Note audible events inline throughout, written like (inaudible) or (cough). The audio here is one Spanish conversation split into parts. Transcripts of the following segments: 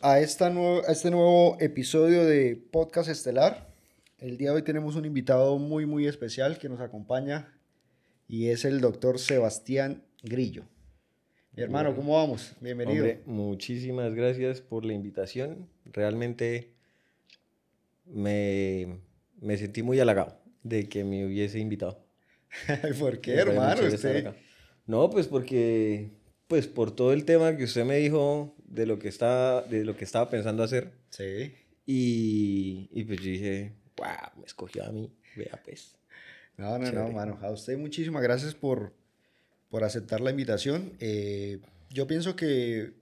a, esta nuevo, a este nuevo episodio de Podcast Estelar. El día de hoy tenemos un invitado muy, muy especial que nos acompaña y es el doctor Sebastián Grillo. Mi hermano, ¿cómo vamos? Bienvenido. Hombre, muchísimas gracias por la invitación. Realmente me, me sentí muy halagado de que me hubiese invitado. (laughs) ¿Por qué, Me hermano? Usted... No, pues porque, pues por todo el tema que usted me dijo de lo que estaba, de lo que estaba pensando hacer. Sí. Y, y pues yo dije, wow, me escogió a mí. Vea pues. No, no, no, Chévere. mano. A usted muchísimas gracias por, por aceptar la invitación. Eh, yo pienso que,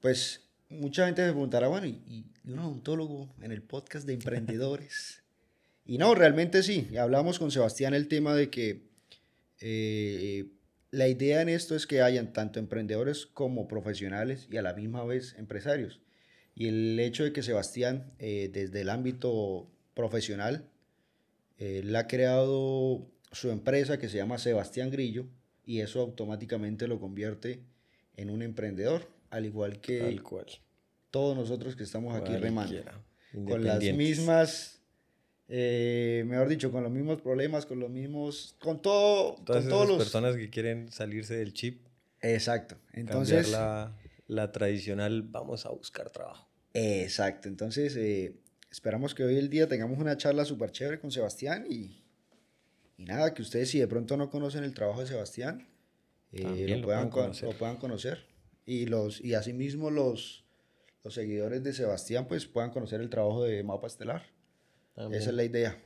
pues, mucha gente me preguntará, bueno, ¿y, y un odontólogo en el podcast de emprendedores? (laughs) y no, realmente sí. Hablamos con Sebastián el tema de que eh, la idea en esto es que hayan tanto emprendedores como profesionales y a la misma vez empresarios. Y el hecho de que Sebastián, eh, desde el ámbito profesional, él ha creado su empresa que se llama Sebastián Grillo y eso automáticamente lo convierte en un emprendedor, al igual que cual. todos nosotros que estamos aquí remando. Cualquiera, Con las mismas, eh, mejor dicho, con los mismos problemas, con los mismos, con todo, Todas con todos los... personas que quieren salirse del chip, Exacto. Entonces, la, la tradicional, vamos a buscar trabajo. exacto. Entonces, eh, esperamos que hoy el día tengamos una charla súper chévere con Sebastián y, y nada, que ustedes si de pronto no conocen el trabajo de Sebastián, eh, lo, puedan, puedan con- conocer. lo puedan conocer. Y, los, y asimismo los, los seguidores de Sebastián pues puedan conocer el trabajo de Mapa Estelar. También. Esa es la idea.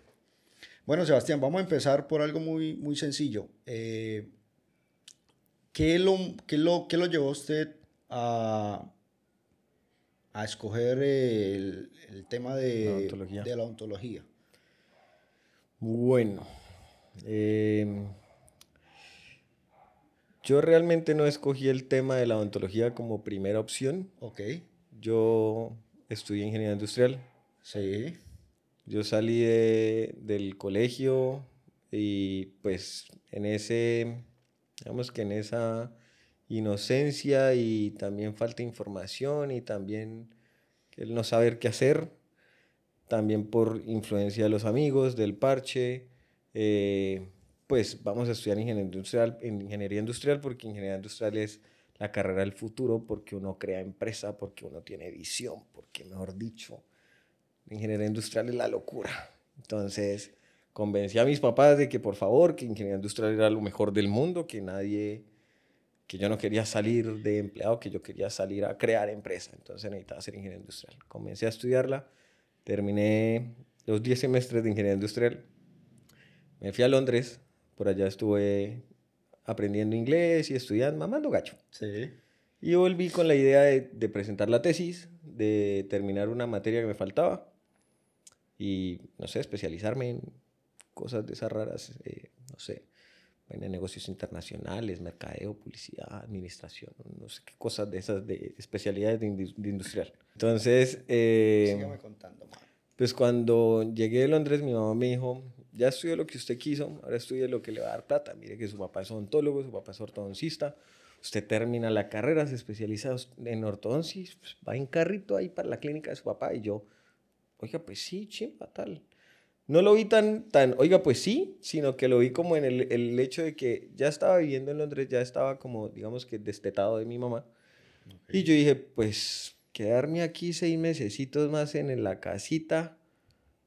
Bueno, Sebastián, vamos a empezar por algo muy, muy sencillo. Eh, ¿qué, lo, qué, lo, qué lo llevó usted a, a escoger el, el tema de La odontología. de la ontología? Bueno, em, yo realmente no escogí el tema de la odontología como primera opción. Ok, Yo estudié ingeniería industrial. sí, Yo salí de- del colegio y pues en ese, digamos que en esa inocencia y también falta de información y también el no saber qué hacer, también por influencia de los amigos, del parche, eh, pues vamos a estudiar ingeniería industrial, en ingeniería industrial porque ingeniería industrial es la carrera del futuro, porque uno crea empresa, porque uno tiene visión, porque mejor dicho, la ingeniería industrial es la locura. Entonces, convencí a mis papás de que por favor, que ingeniería industrial era lo mejor del mundo, que nadie, que yo no quería salir de empleado, que yo quería salir a crear empresa. Entonces necesitaba ser ingeniero industrial. Comencé a estudiarla, terminé los 10 semestres de ingeniería industrial. Me fui a Londres, por allá estuve aprendiendo inglés y estudiando, mamando gacho. sí. Y volví con la idea de, de presentar la tesis, de terminar una materia que me faltaba y, no sé, especializarme en cosas de esas raras, eh, no sé, en negocios internacionales, mercadeo, publicidad, administración, no sé qué cosas de esas, de especialidades de, indu- de industrial. Entonces, eh, Sígame contando, pues cuando llegué de Londres, mi mamá me dijo, ya estudió lo que usted quiso, ahora estudie lo que le va a dar plata. Mire que su papá es odontólogo, su papá es ortodoncista, usted termina la carrera, se especializa en ortodoncia, pues, va en carrito ahí para la clínica de su papá. Y yo, oiga, pues sí, chimpa, tal. No lo vi tan, tan, oiga, pues sí, sino que lo vi como en el, el hecho de que ya estaba viviendo en Londres, ya estaba como, digamos que destetado de mi mamá. Y yo dije, pues quedarme aquí seis mesecitos más en la casita,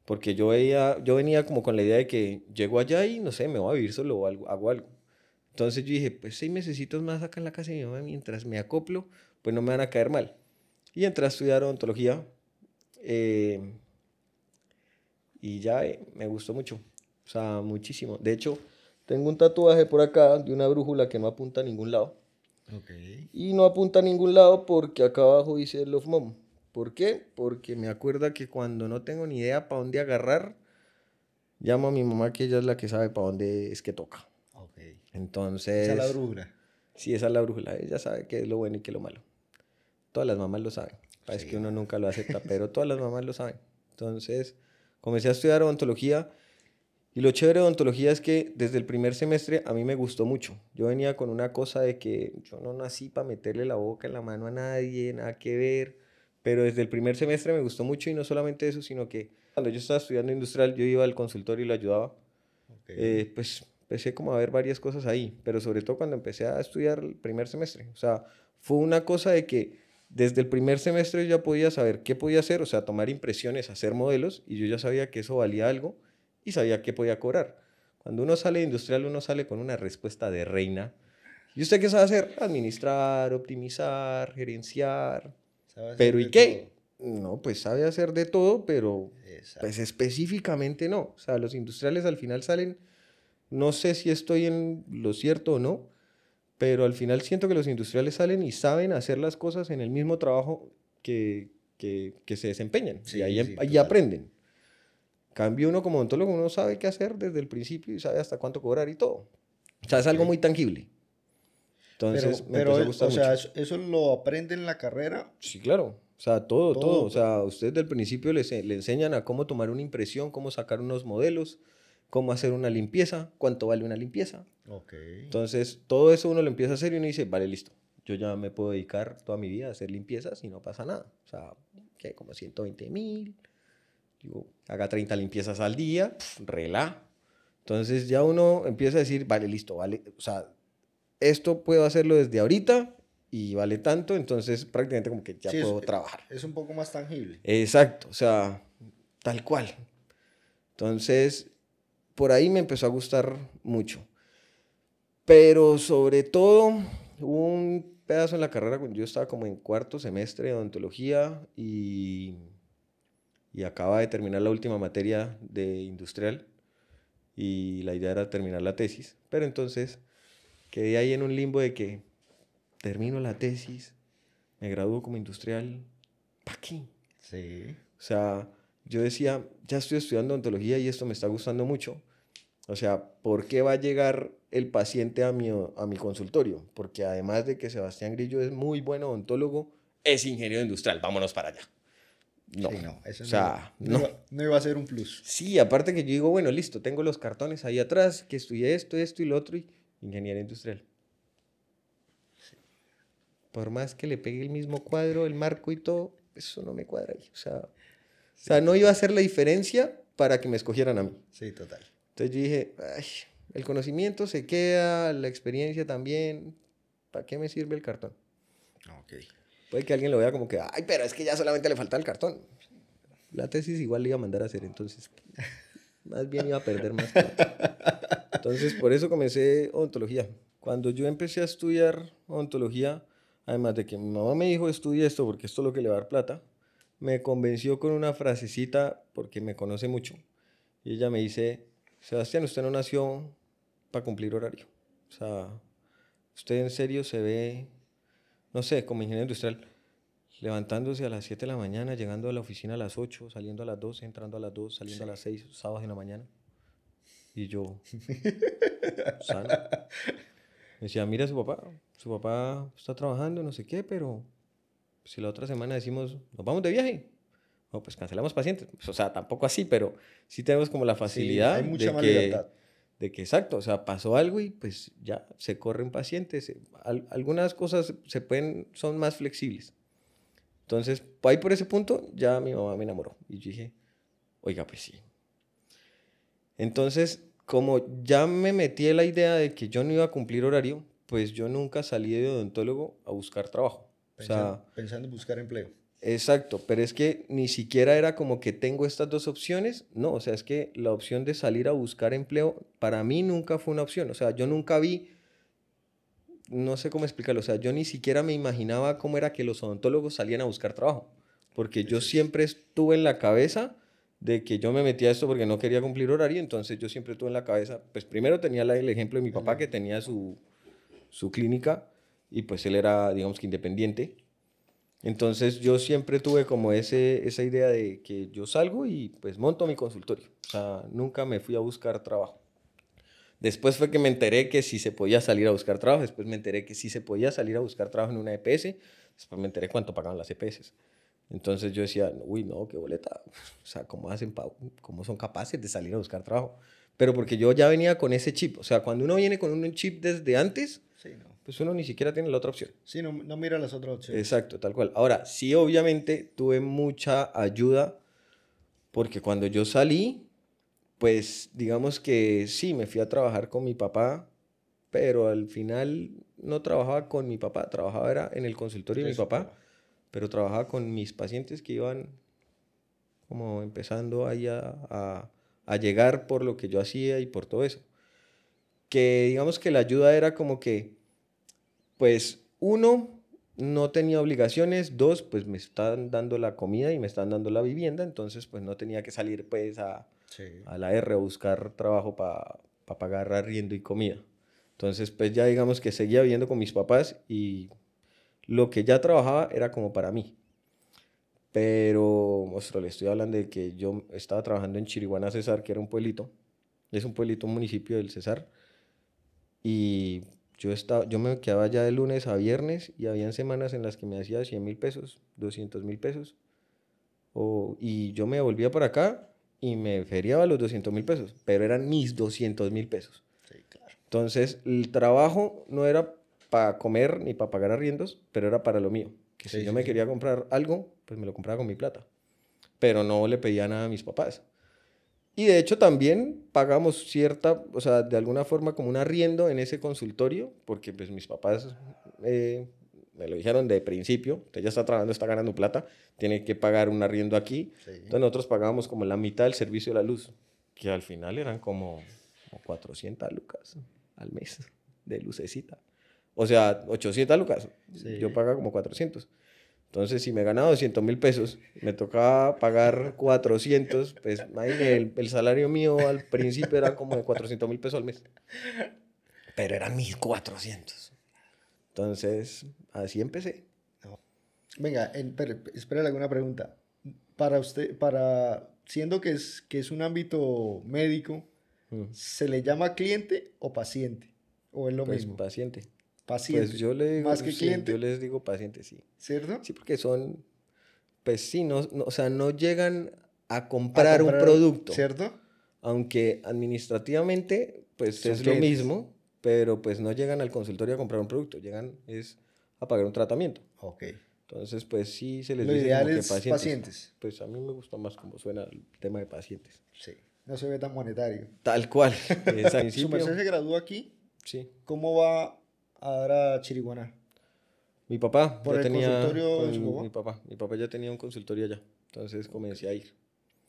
porque yo, veía, yo venía como con la idea de que llego allá y no sé, me voy a vivir solo o algo, hago algo. Entonces yo dije, pues seis mesecitos más acá en la casa de mi mamá, mientras me acoplo, pues no me van a caer mal. Y entré a estudiar odontología eh, y ya eh, me gustó mucho, o sea, muchísimo. De hecho, tengo un tatuaje por acá de una brújula que no apunta a ningún lado. Y no apunta a ningún lado porque acá abajo dice Love Mom. ¿Por qué? Porque me acuerda que cuando no tengo ni idea para dónde agarrar, llamo a mi mamá que ella es la que sabe para dónde es que toca. Ok. Entonces... Esa es la brújula. Sí, esa es la brújula. Ella sabe qué es lo bueno y qué es lo malo. Todas las mamás lo saben. Parece Sí. que uno nunca lo acepta, pero todas las mamás lo saben. Entonces, comencé a estudiar odontología Y lo chévere de odontología es que desde el primer semestre a mí me gustó mucho. Yo venía con una cosa de que yo no nací para meterle la boca en la mano a nadie, nada que ver. Pero desde el primer semestre me gustó mucho y no solamente eso, sino que cuando yo estaba estudiando industrial, yo iba al consultorio y lo ayudaba. Eh, pues empecé como a ver varias cosas ahí, pero sobre todo cuando empecé a estudiar el primer semestre. O sea, fue una cosa de que desde el primer semestre yo ya podía saber qué podía hacer, o sea, tomar impresiones, hacer modelos, y yo ya sabía que eso valía algo y sabía qué podía cobrar. Cuando uno sale de industrial, uno sale con una respuesta de reina. ¿Y usted qué sabe hacer? Administrar, optimizar, gerenciar. Pero ¿y qué? No, pues sabe hacer de todo, pero pues específicamente no. O sea, los industriales al final salen, no sé si estoy en lo cierto o no, pero al final siento que los industriales salen y saben hacer las cosas en el mismo trabajo que, que, que se desempeñan. y ahí, em, ahí aprenden. Cambio uno como odontólogo, uno sabe qué hacer desde el principio y sabe hasta cuánto cobrar y todo. O sea, es algo muy tangible. Entonces, pero, me o sea, eso, lo aprende en la carrera? Sí, claro. O sea, todo, todo. O sea, ustedes del principio le enseñan a cómo tomar una impresión, cómo sacar unos modelos, cómo hacer una limpieza, cuánto vale una limpieza. Okay. Entonces, todo eso uno lo empieza a hacer y uno dice, vale, listo. Yo ya me puedo dedicar toda mi vida a hacer limpiezas y no pasa nada. O sea, que como 120 mil, digo, haga 30 limpiezas al día, rela. Entonces ya uno empieza a decir, vale, listo, vale, o sea, esto puedo hacerlo desde ahorita y vale tanto, entonces prácticamente como que ya puedo trabajar. Es un poco más tangible. Exacto, o sea, tal cual. Entonces, por ahí me empezó a gustar mucho. Pero sobre todo, hubo un pedazo en la carrera cuando yo estaba como en cuarto semestre de odontología y y acaba de terminar la última materia de industrial y la idea era terminar la tesis, pero entonces quedé ahí en un limbo de que termino la tesis, me gradúo como industrial, ¿para qué? Sí. O sea, yo decía, ya estoy estudiando odontología y esto me está gustando mucho. O sea, ¿por qué va a llegar el paciente a mi, a mi consultorio? Porque además de que Sebastián Grillo es muy buen odontólogo, es ingeniero industrial, vámonos para allá. No, no, eso o sea, no, no, iba, a ser un plus. Sí, aparte que yo digo, bueno, listo, tengo los cartones ahí atrás, que estudié esto, esto y lo otro, y ingeniería industrial. Por más que le pegue el mismo cuadro, el marco y todo, eso no me cuadra ahí. O sea, o sea no iba a hacer la diferencia para que me escogieran a mí. Sí, total. Entonces yo dije, Ay, el conocimiento se queda, la experiencia también, ¿para qué me sirve el cartón? Ok. Puede que alguien lo vea como que, ay, pero es que ya solamente le falta el cartón. La tesis igual le iba a mandar a hacer, entonces más bien iba a perder más. Entonces, por eso comencé odontología. Cuando yo empecé a estudiar odontología, además de que mi mamá me dijo, estudia esto porque esto es lo que le va a dar plata, me convenció con una frasecita porque me conoce mucho. Y ella me dice, Sebastián, usted no nació para cumplir horario. O sea, usted en serio se ve no sé, como ingeniero industrial, levantándose a las 7 de la mañana, llegando a la oficina a las 8, saliendo a las 12, entrando a las 2, saliendo a las 6, sábados en la mañana. Y yo, (laughs) sano. Me decía, mira su papá, su papá está trabajando, no sé qué, pero si la otra semana decimos, nos vamos de viaje, no, pues cancelamos pacientes. Pues, o sea, tampoco así, pero sí tenemos como la facilidad hay mucha de que... De que exacto, o sea, pasó algo y pues ya se corren pacientes. algunas cosas se pueden, son más flexibles. Entonces, ahí por ese punto ya mi mamá me enamoró y yo dije, oiga, pues sí. Entonces, como ya me metí en la idea de que yo no iba a cumplir horario, pues yo nunca salí de odontólogo a buscar trabajo. Pensando, o sea, pensando en buscar empleo. Exacto, pero es que ni siquiera era como que tengo estas dos opciones, no, o sea, es que la opción de salir a buscar empleo para mí nunca fue una opción, o sea, yo nunca vi, no sé cómo explicarlo, o sea, yo ni siquiera me imaginaba cómo era que los odontólogos salían a buscar trabajo, porque yo siempre estuve en la cabeza de que yo me metía a esto porque no quería cumplir horario, entonces yo siempre estuve en la cabeza, pues primero tenía el ejemplo de mi papá que tenía su, su clínica y pues él era, digamos que independiente, entonces yo siempre tuve como ese, esa idea de que yo salgo y pues monto mi consultorio. O sea, nunca me fui a buscar trabajo. Después fue que me enteré que sí se podía salir a buscar trabajo, después me enteré que sí se podía salir a buscar trabajo en una EPS, después me enteré cuánto pagaban las EPS. Entonces yo decía, uy, no, qué boleta. O sea, ¿cómo, hacen ¿cómo son capaces de salir a buscar trabajo? Pero porque yo ya venía con ese chip. O sea, cuando uno viene con un chip desde antes, Sí, no. Pues uno ni siquiera tiene la otra opción. Sí, no, no mira las otras opciones. Exacto, tal cual. Ahora, sí, obviamente tuve mucha ayuda porque cuando yo salí, pues digamos que sí, me fui a trabajar con mi papá, pero al final no trabajaba con mi papá, trabajaba era en el consultorio de mi papá, papá. pero trabajaba con mis pacientes que iban como empezando ahí a, a- a llegar por lo que yo hacía y por todo eso. Que digamos que la ayuda era como que, pues uno, no tenía obligaciones, dos, pues me están dando la comida y me están dando la vivienda, entonces pues no tenía que salir pues a, Sí. a la R a buscar trabajo para pagar arriendo y comida. Entonces, pues ya digamos que seguía viviendo con mis papás y lo que ya trabajaba era como para mí. Pero, monstruo, le estoy hablando de que yo estaba trabajando en Chiriguaná, Cesar, que era un pueblito. Es un pueblito, un municipio del Cesar. Y yo, estaba, yo me quedaba ya de lunes a viernes y habían semanas en las que me hacía 100 mil pesos, 200 mil pesos. O, y yo me volvía para acá y me feriaba los 200 mil pesos, pero eran mis 200 mil pesos. Sí, claro. Entonces, el trabajo no era para comer ni para pagar arriendos, pero era para lo mío. Que si Sí, yo me quería comprar algo, pues me lo compraba con mi plata. Pero no le pedía nada a mis papás. Y de hecho también pagamos cierta, o sea, de alguna forma como un arriendo en ese consultorio, porque pues mis papás eh, me lo dijeron de principio, usted ya está trabajando, está ganando plata, tiene que pagar un arriendo aquí. Sí. Entonces nosotros pagábamos como la mitad del servicio de la luz, que al final eran como, como 400 lucas al mes de lucecita. O sea, 800 lucas. Sí. Yo pagaba como 400. Entonces, si me ganaba 200 mil pesos, me tocaba pagar 400, pues el, el salario mío al principio era como de 400 mil pesos al mes. Pero eran 1400. Entonces, así empecé. Venga, espera alguna pregunta. Para usted, para, siendo que es, que es un ámbito médico, Mm. ¿se le llama cliente o paciente? ¿O es lo Pues, mismo? paciente. Paciente. Pues yo le digo, Más que sí, cliente, yo les digo paciente, sí. ¿cierto? Sí, porque son, pues sí, no, no- o sea, no llegan a comprar, A un comprar, producto. ¿Cierto? Aunque administrativamente, pues Son es clientes. lo mismo, pero pues no llegan al consultorio a comprar un producto, llegan es a pagar un tratamiento. Ok. Entonces, pues sí se les Lo dice ideal como que es pacientes. pacientes. Pues a mí me gusta más como suena el tema de pacientes. Sí. No se ve tan monetario. Tal cual. (laughs) Es al Su merced se graduó aquí. sí. ¿Cómo va a dar a Chiriguaná? Mi papá ¿Por ya el tenía consultorio de con su papá? mi papá, mi papá ya tenía un consultorio allá. Entonces comencé a ir.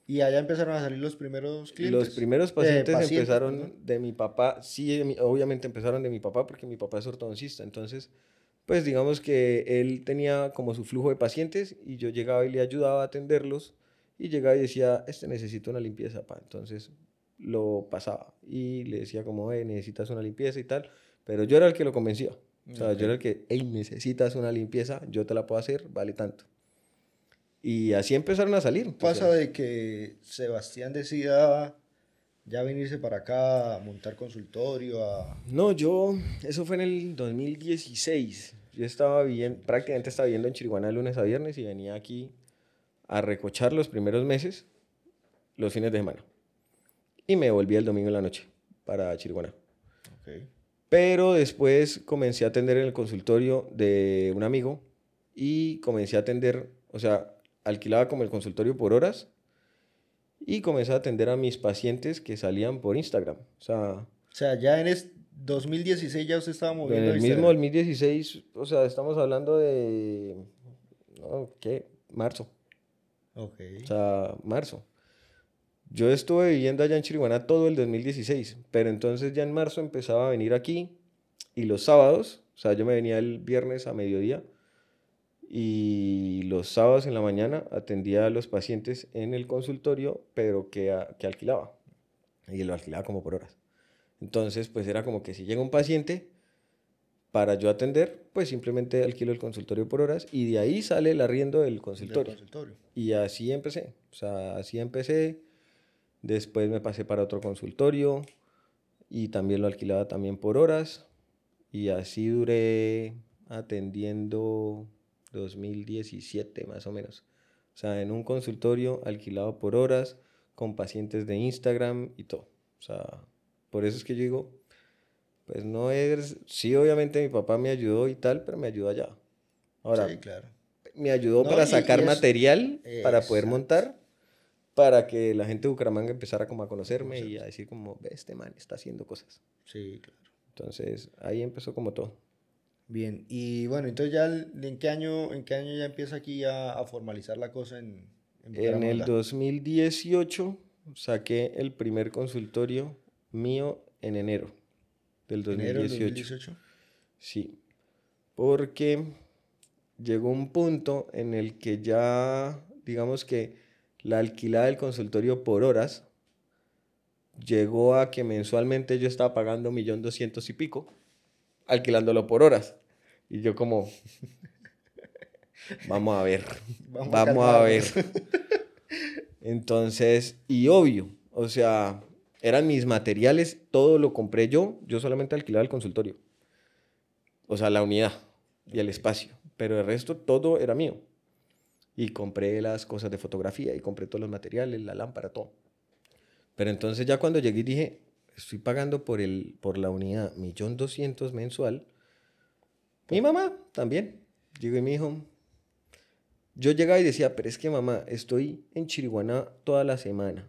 Y allá empezaron a salir los primeros clientes. Los primeros Eh, pacientes empezaron de mi papá, sí, obviamente empezaron de mi papá porque mi papá es ortodoncista, entonces, pues digamos que él tenía como su flujo de pacientes y yo llegaba y le ayudaba a atenderlos y llegaba y decía, este necesita una limpieza, pa. Entonces lo pasaba y le decía como, eh, necesitas una limpieza y tal, pero yo era el que lo convencía. O sea, yo era el que, hey, necesitas una limpieza, yo te la puedo hacer, vale tanto. Y así empezaron a salir. o Pasa sea, de que Sebastián decida ya venirse para acá a montar consultorio, a... No, yo, eso fue en el 2016. Yo estaba viviendo, prácticamente estaba viviendo en Chiriguaná de lunes a viernes y venía aquí a recochar los primeros meses, los fines de semana. Y me volví el domingo en la noche para Chiriguaná. Pero después comencé a atender en el consultorio de un amigo y comencé a atender, o sea, alquilaba como el consultorio por horas y comencé a atender a mis pacientes que salían por Instagram. O sea, O sea, ya en es 2016 ya usted estaba en moviendo el mismo Instagram. 2016, o sea, estamos hablando de, no, ¿qué? Marzo, Ok. o sea, marzo. Yo estuve viviendo allá en Chiriguaná todo el 2016, pero entonces ya en marzo empezaba a venir aquí y los sábados, o sea, yo me venía el viernes a mediodía y los sábados en la mañana atendía a los pacientes en el consultorio, pero que, a- que alquilaba y lo alquilaba como por horas. Entonces, pues era como que si llega un paciente para yo atender, pues simplemente alquilo el consultorio por horas y de ahí sale el arriendo del Del consultorio. consultorio. Y así empecé. O sea, así empecé. Después me pasé para otro consultorio y también lo alquilaba también por horas. Y así duré atendiendo 2017 más o menos. O sea, en un consultorio alquilado por horas con pacientes de Instagram y todo. O sea, por eso es que yo digo, pues no es, sí, obviamente mi papá me ayudó y tal, pero me ayudó allá. Ahora, sí, claro. me ayudó No, para y- sacar y material, para poder montar, para que la gente de Bucaramanga empezara como a conocerme y a decir como, ve, este man está haciendo cosas. Sí, claro. Entonces, ahí empezó como todo. Bien, y bueno, entonces ya en qué año, en qué año ya empieza aquí a, a formalizar la cosa en, en En el Bucaramanga? 2018 saqué el primer consultorio mío en enero del Enero del 2018. 2018. Sí, porque llegó un punto en el que ya, digamos que la alquilada del consultorio por horas llegó a que mensualmente yo estaba pagando un millón doscientos y pico, alquilándolo por horas. Y yo como, (laughs) vamos a ver, Vamos vamos, a ver. Entonces, y obvio, o sea, eran mis materiales, todo lo compré yo, yo solamente alquilaba el consultorio. O sea, la unidad y el espacio, pero el resto todo era mío. Y compré las cosas de fotografía y compré todos los materiales, la lámpara, todo. Pero entonces ya cuando llegué dije, estoy pagando por, el, por la unidad millón doscientos mensual. Mi mamá también. Llegó y me dijo, yo llegaba y decía, pero es que mamá, estoy en Chiriguaná toda la semana.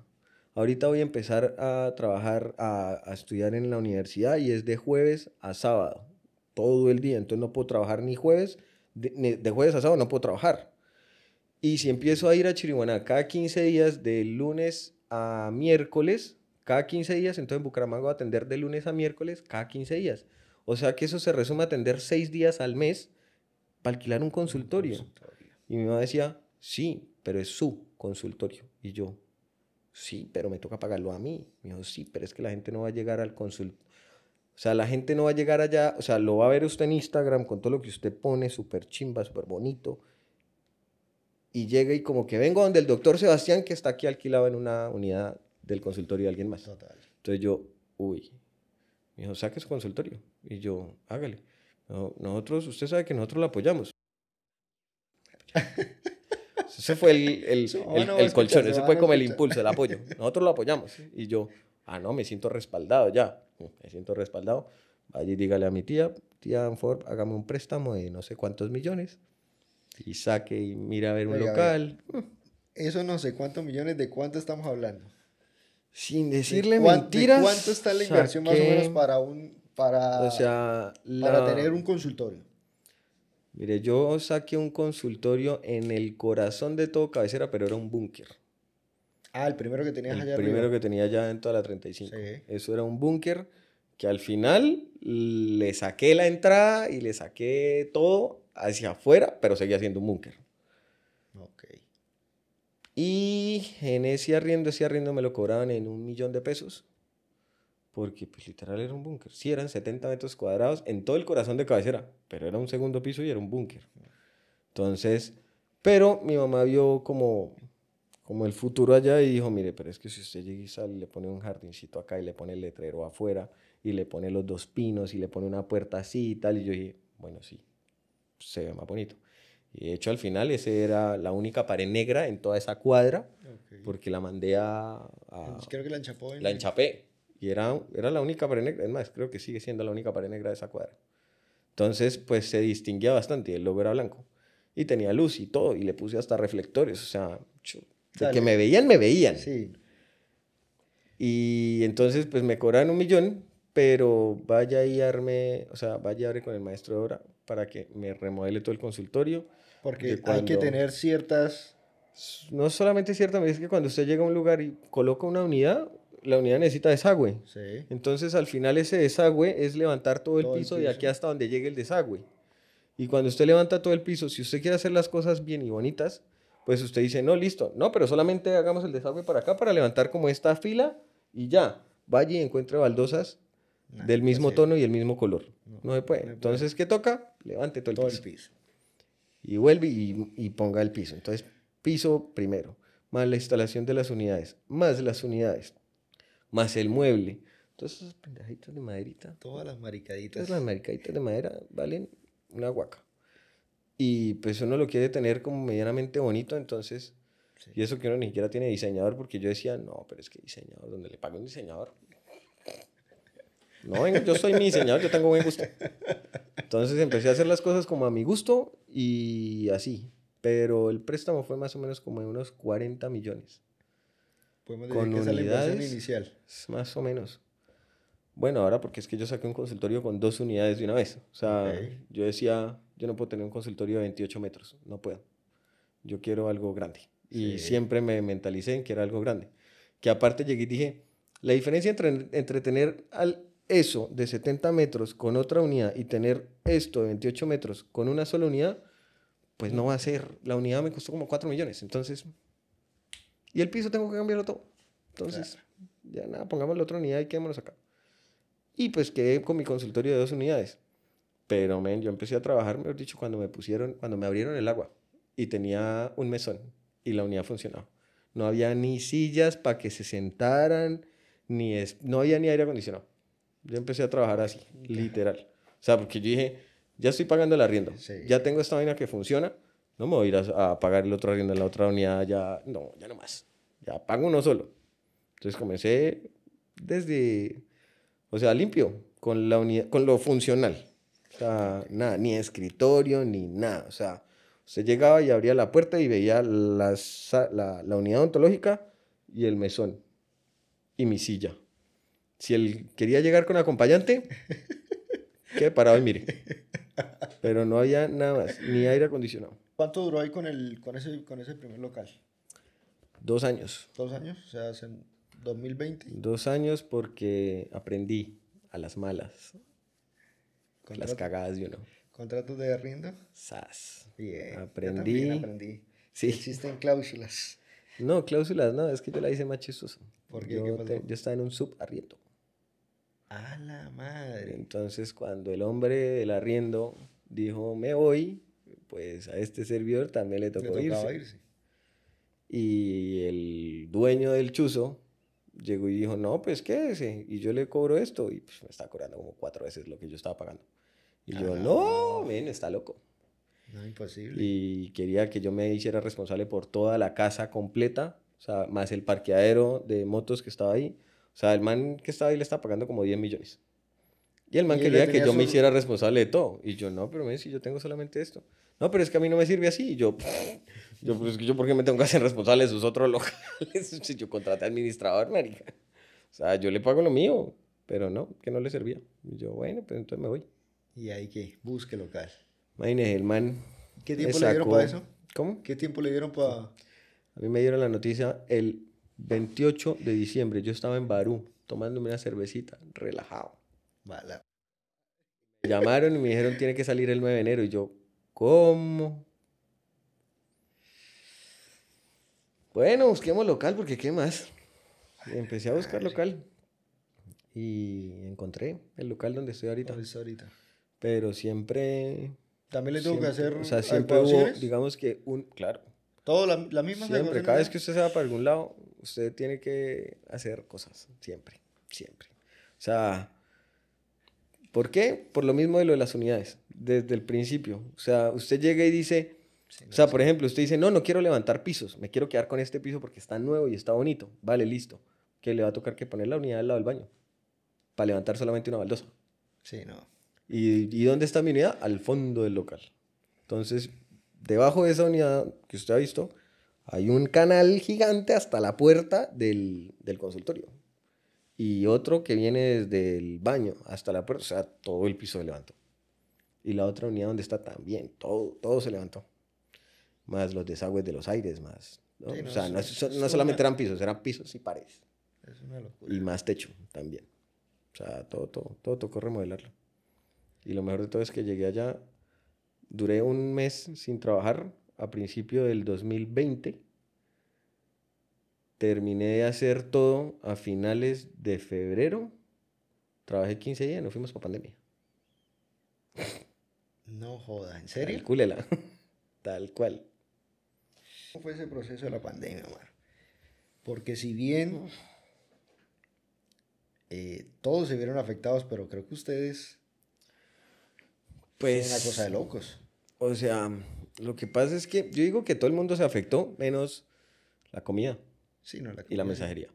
Ahorita voy a empezar a trabajar, a, a estudiar en la universidad y es de jueves a sábado, todo el día. Entonces no puedo trabajar ni jueves, de, de jueves a sábado no puedo trabajar. Y si empiezo a ir a Chiriguaná cada 15 días, de lunes a miércoles, cada 15 días, entonces en Bucaramanga voy a atender de lunes a miércoles cada 15 días. O sea que eso se resume a atender 6 días al mes para alquilar un consultorio. Y mi mamá decía, sí, pero es su consultorio. Y yo, sí, pero me toca pagarlo a mí. Me dijo, sí, pero es que la gente no va a llegar al consultorio. O sea, la gente no va a llegar allá, o sea, lo va a ver usted en Instagram con todo lo que usted pone, súper chimba, súper bonito. Y llega y como que vengo donde el doctor Sebastián, que está aquí alquilado en una unidad del consultorio de alguien más. Total. Entonces yo, uy, me dijo, saque su consultorio. Y yo, hágale. No, nosotros, usted sabe que nosotros lo apoyamos. (laughs) Ese fue el, el, (laughs) el- a el colchón, se ese fue como el impulso, el apoyo. (laughs) Nosotros lo apoyamos. Y yo, ah, no, me siento respaldado ya. Me siento respaldado. Vaya y dígale a mi tía, tía Ford, hágame un préstamo de no sé cuántos millones. Y saque y mira a ver un local. Eso no sé cuántos millones, ¿de cuánto estamos hablando? Sin ¿De decirle de mentiras. ¿Cuánto está la inversión más o menos para un para, O sea, para tener un consultorio? Mire, yo saqué un consultorio en el corazón de todo cabecera, pero era un búnker. Ah, el primero que tenías El allá primero arriba. que tenía ya en toda la 35. Sí. Eso era un búnker que al final le saqué la entrada y le saqué todo hacia afuera, pero seguía siendo un búnker. Ok. Y en ese arriendo, ese arriendo me lo cobraban en un millón de pesos. Porque pues literal era un búnker. Sí, eran 70 metros cuadrados en todo el corazón de cabecera, pero era un segundo piso y era un búnker. Entonces, pero mi mamá vio como, como el futuro allá y dijo, mire, pero es que si usted llega y sale y le pone un jardincito acá y le pone el letrero afuera y le pone los dos pinos y le pone una puerta así y tal, y yo dije, bueno, sí, se ve más bonito. Y de hecho al final esa era la única pared negra en toda esa cuadra porque la mandé a... a- Creo que la enchapó en... la enchapé. Y era, era la única pared negra. Es más, creo que sigue siendo la única pared negra de esa cuadra. Entonces, pues se distinguía bastante. y El logo era blanco. Y tenía luz y todo. Y le puse hasta reflectores. O sea, chu- de que me veían, me veían. Sí. Y entonces, pues me cobraron un millón. Pero vaya y arme, o sea, vaya y hable con el maestro de obra para que me remodele todo el consultorio. Porque Que hay que cuando- tener ciertas... No solamente es cierto, es que cuando usted llega a un lugar y coloca una unidad, la unidad necesita desagüe. Sí. Entonces al final ese desagüe es levantar todo el Todo el piso de aquí piso. hasta donde llegue el desagüe. Y cuando usted levanta todo el piso, si usted quiere hacer las cosas bien y bonitas, pues usted dice, no, listo, no, pero solamente hagamos el desagüe para acá para levantar como esta fila y ya. Vaya y encuentre baldosas Nah, del mismo tono y el mismo color. No, No, se puede. no. Entonces, ¿qué toca? Levante todo el Todo piso. el piso. Y vuelve y, y ponga el piso. Entonces, piso primero, más la instalación de las unidades, más las unidades, más el mueble. Todas esas pendejitas de maderita, Todas las maricaditas. todas las maricaditas de madera valen una guaca. Y pues uno lo quiere tener como medianamente bonito, entonces, Sí. y eso que uno ni siquiera tiene diseñador, porque yo decía, no, pero es que diseñador, donde le pague un diseñador, No, venga, yo soy mi diseñador, yo tengo buen gusto. Entonces empecé a hacer las cosas como a mi gusto y así. Pero el préstamo fue más o menos como de unos 40 millones. Podemos decir que esa es la inicial. Más o menos. Bueno, ahora porque es que yo saqué un consultorio con dos unidades de una vez. O sea, yo decía, yo no puedo tener un consultorio de 28 metros, no puedo. Yo quiero algo grande. Y siempre me mentalicé en que era algo grande. Que aparte llegué y dije, la diferencia entre, entre tener al, eso de 70 metros con otra unidad y tener esto de 28 metros con una sola unidad, pues no va a ser. La unidad me costó como 4 millones. Entonces, y el piso tengo que cambiarlo todo. Entonces, ya nada, pongamos la otra unidad y quedémonos acá. Y pues quedé con mi consultorio de dos unidades. Pero, men, yo empecé a trabajar, mejor dicho, cuando me pusieron, cuando me abrieron el agua y tenía un mesón y la unidad funcionaba. No había ni sillas para que se sentaran, ni es, no había ni aire acondicionado. Yo empecé a trabajar así, literal. O sea, porque yo dije, ya estoy pagando el arriendo, ya tengo esta vaina que funciona, no me voy a ir a, pagar el otro arriendo en la otra unidad, ya, no, ya no más. Ya pago uno solo. Entonces comencé desde o sea, limpio, con, la unidad, con lo funcional. O sea, nada, ni escritorio, ni nada. O sea, usted llegaba y abría la puerta y veía la, la unidad ontológica y el mesón y mi silla. Si él quería llegar con acompañante, (laughs) qué parado y mire. Pero no había nada más, ni aire acondicionado. ¿Cuánto duró ahí con, el, con, ese, con ese primer local? Dos años. ¿Dos años? O sea, hace 2020. Dos años porque aprendí a las malas. Con las cagadas de uno. ¿Contratos de arriendo? Sas. Bien. Aprendí. Yo aprendí. Sí. Existen cláusulas. No, cláusulas no, es que yo la hice más chistosa. ¿Por qué? Yo, yo estaba en un subarriendo. A la madre. Entonces, cuando el hombre del arriendo dijo, me voy, pues a este servidor también le tocó irse. irse. Y el dueño del chuzo llegó y dijo, no, pues quédese, y yo le cobro esto, y pues me está cobrando como cuatro veces lo que yo estaba pagando. Y yo, ah. no, men, está loco. No, imposible. Y quería que yo me hiciera responsable por toda la casa completa, o sea, más el parqueadero de motos que estaba ahí. O sea, el man que estaba ahí le estaba pagando como 10 millones. Y el man quería que yo me hiciera responsable de todo. Y yo, no, pero si yo tengo solamente esto. No, pero es que a mí no me sirve así. Y yo, (laughs) yo, pues, yo, ¿por qué me tengo que hacer responsable de sus otros (laughs) locales? si (laughs) yo contraté administrador, marica. O sea, yo le pago lo mío, pero no, que no le servía. Y yo, bueno, pues entonces me voy. ¿Y ahí qué? Busque local. Imagínese, el man. ¿Qué tiempo le dieron para eso? ¿Cómo? ¿Qué tiempo le dieron para.? A mí me dieron la noticia el 28 de diciembre. Yo estaba en Barú tomándome una cervecita, relajado. Me llamaron y me dijeron tiene que salir el 9 de enero. Y yo, ¿cómo? Bueno, busquemos local porque ¿qué más? Empecé a buscar local y encontré el local donde estoy ahorita. ahorita? Pero siempre... También le tengo que hacer... O sea, siempre hubo, digamos que un... Claro. Todo la, la misma Siempre, cada vez que usted se va para algún lado, usted tiene que hacer cosas. Siempre, siempre. O sea, ¿por qué? Por lo mismo de lo de las unidades, desde el principio. O sea, usted llega y dice, o sea, por ejemplo, usted dice, no, no quiero levantar pisos, me quiero quedar con este piso porque está nuevo y está bonito. Vale, listo. Que le va a tocar que poner la unidad al lado del baño para levantar solamente una baldosa. Sí, no. ¿Y, ¿Y dónde está mi unidad? Al fondo del local. Entonces, debajo de esa unidad que usted ha visto, hay un canal gigante hasta la puerta del, del consultorio. Y otro que viene desde el baño hasta la puerta, o sea, todo el piso se levantó. Y la otra unidad donde está también, todo, todo se levantó más los desagües de los aires, más. ¿no? o sea, no, solamente eran pisos, eran pisos y paredes. Es una locura. Y más techo también. O sea, todo, todo, todo tocó remodelarlo. Y lo mejor de todo es que llegué allá, duré un mes sin trabajar a principio del 2020. Terminé de hacer todo a finales de febrero. Trabajé 15 días y nos fuimos para pandemia. No joda, ¿en serio? Calcúlela. (laughs) Tal cual. ¿Cómo fue ese proceso de la pandemia, Omar? Porque si bien eh, todos se vieron afectados, pero creo que ustedes... Pues... una cosa de locos. O sea, lo que pasa es que yo digo que todo el mundo se afectó, menos la comida. Sí, no, la Y la mensajería.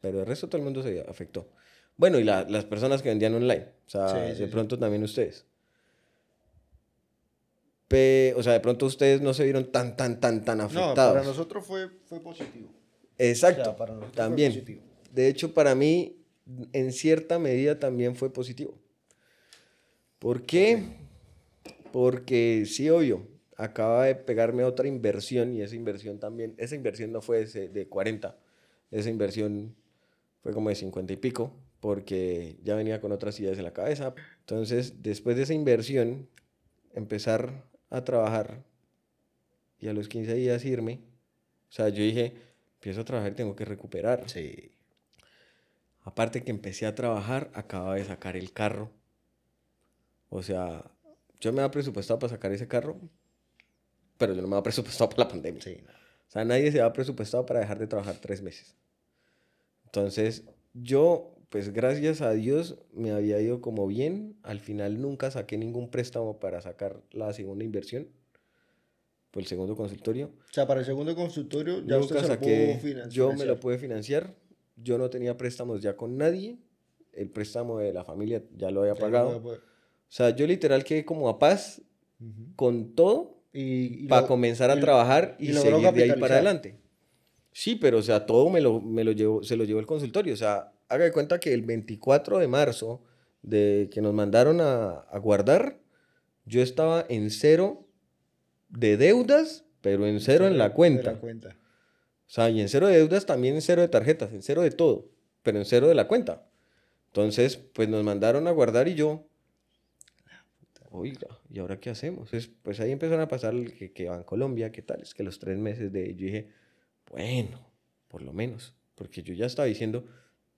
Pero el resto todo el mundo se afectó. Bueno, y la- las personas que vendían online. O sea, Sí, sí, de sí. pronto también ustedes. Pe- o sea, de pronto ustedes no se vieron tan, tan, tan, tan No, afectados. para nosotros fue, fue positivo. Exacto. O sea, para nosotros fue también. positivo. De hecho, para mí, en cierta medida también fue positivo. ¿Por qué? Porque sí, obvio, acaba de pegarme otra inversión y esa inversión también, esa inversión no fue de ese- de 40, esa inversión fue como de 50 y pico, porque ya venía con otras ideas en la cabeza. Entonces, después de esa inversión, empezar a trabajar y a los 15 días irme, o sea, yo dije, empiezo a trabajar y tengo que recuperar. Sí. Aparte que empecé a trabajar, acababa de sacar el carro. O sea, yo me había presupuestado para sacar ese carro, pero yo no me había presupuestado para la pandemia. Sí. O sea, nadie se había presupuestado para dejar de trabajar tres meses. Entonces, yo, pues gracias a Dios, me había ido como bien. Al final nunca saqué ningún préstamo para sacar la segunda inversión, por el segundo consultorio. O sea, para el segundo consultorio ya usted Nunca se lo saqué, pudo finan- yo me lo financiar. pude financiar. Yo no tenía préstamos ya con nadie. El préstamo de la familia ya lo había Ya lo pagado. puede- O sea, yo literal quedé como a paz con todo Y, y para comenzar a y- trabajar y, seguir de ahí para adelante. Sí, pero o sea, todo me lo, me lo llevó, se lo llevó el consultorio. O sea, haga de cuenta que el 24 de marzo de que nos mandaron a, a guardar, yo estaba en cero de deudas, pero en cero en la cuenta. cuenta. O sea, y en cero de deudas también en cero de tarjetas, en cero de todo, pero en cero de la cuenta. Entonces, pues nos mandaron a guardar y yo, oiga, ¿y ahora qué hacemos? Entonces, pues ahí empezaron a pasar que, que va en Colombia, qué tal, es que los tres meses de, yo dije, bueno, por lo menos, porque yo ya estaba diciendo,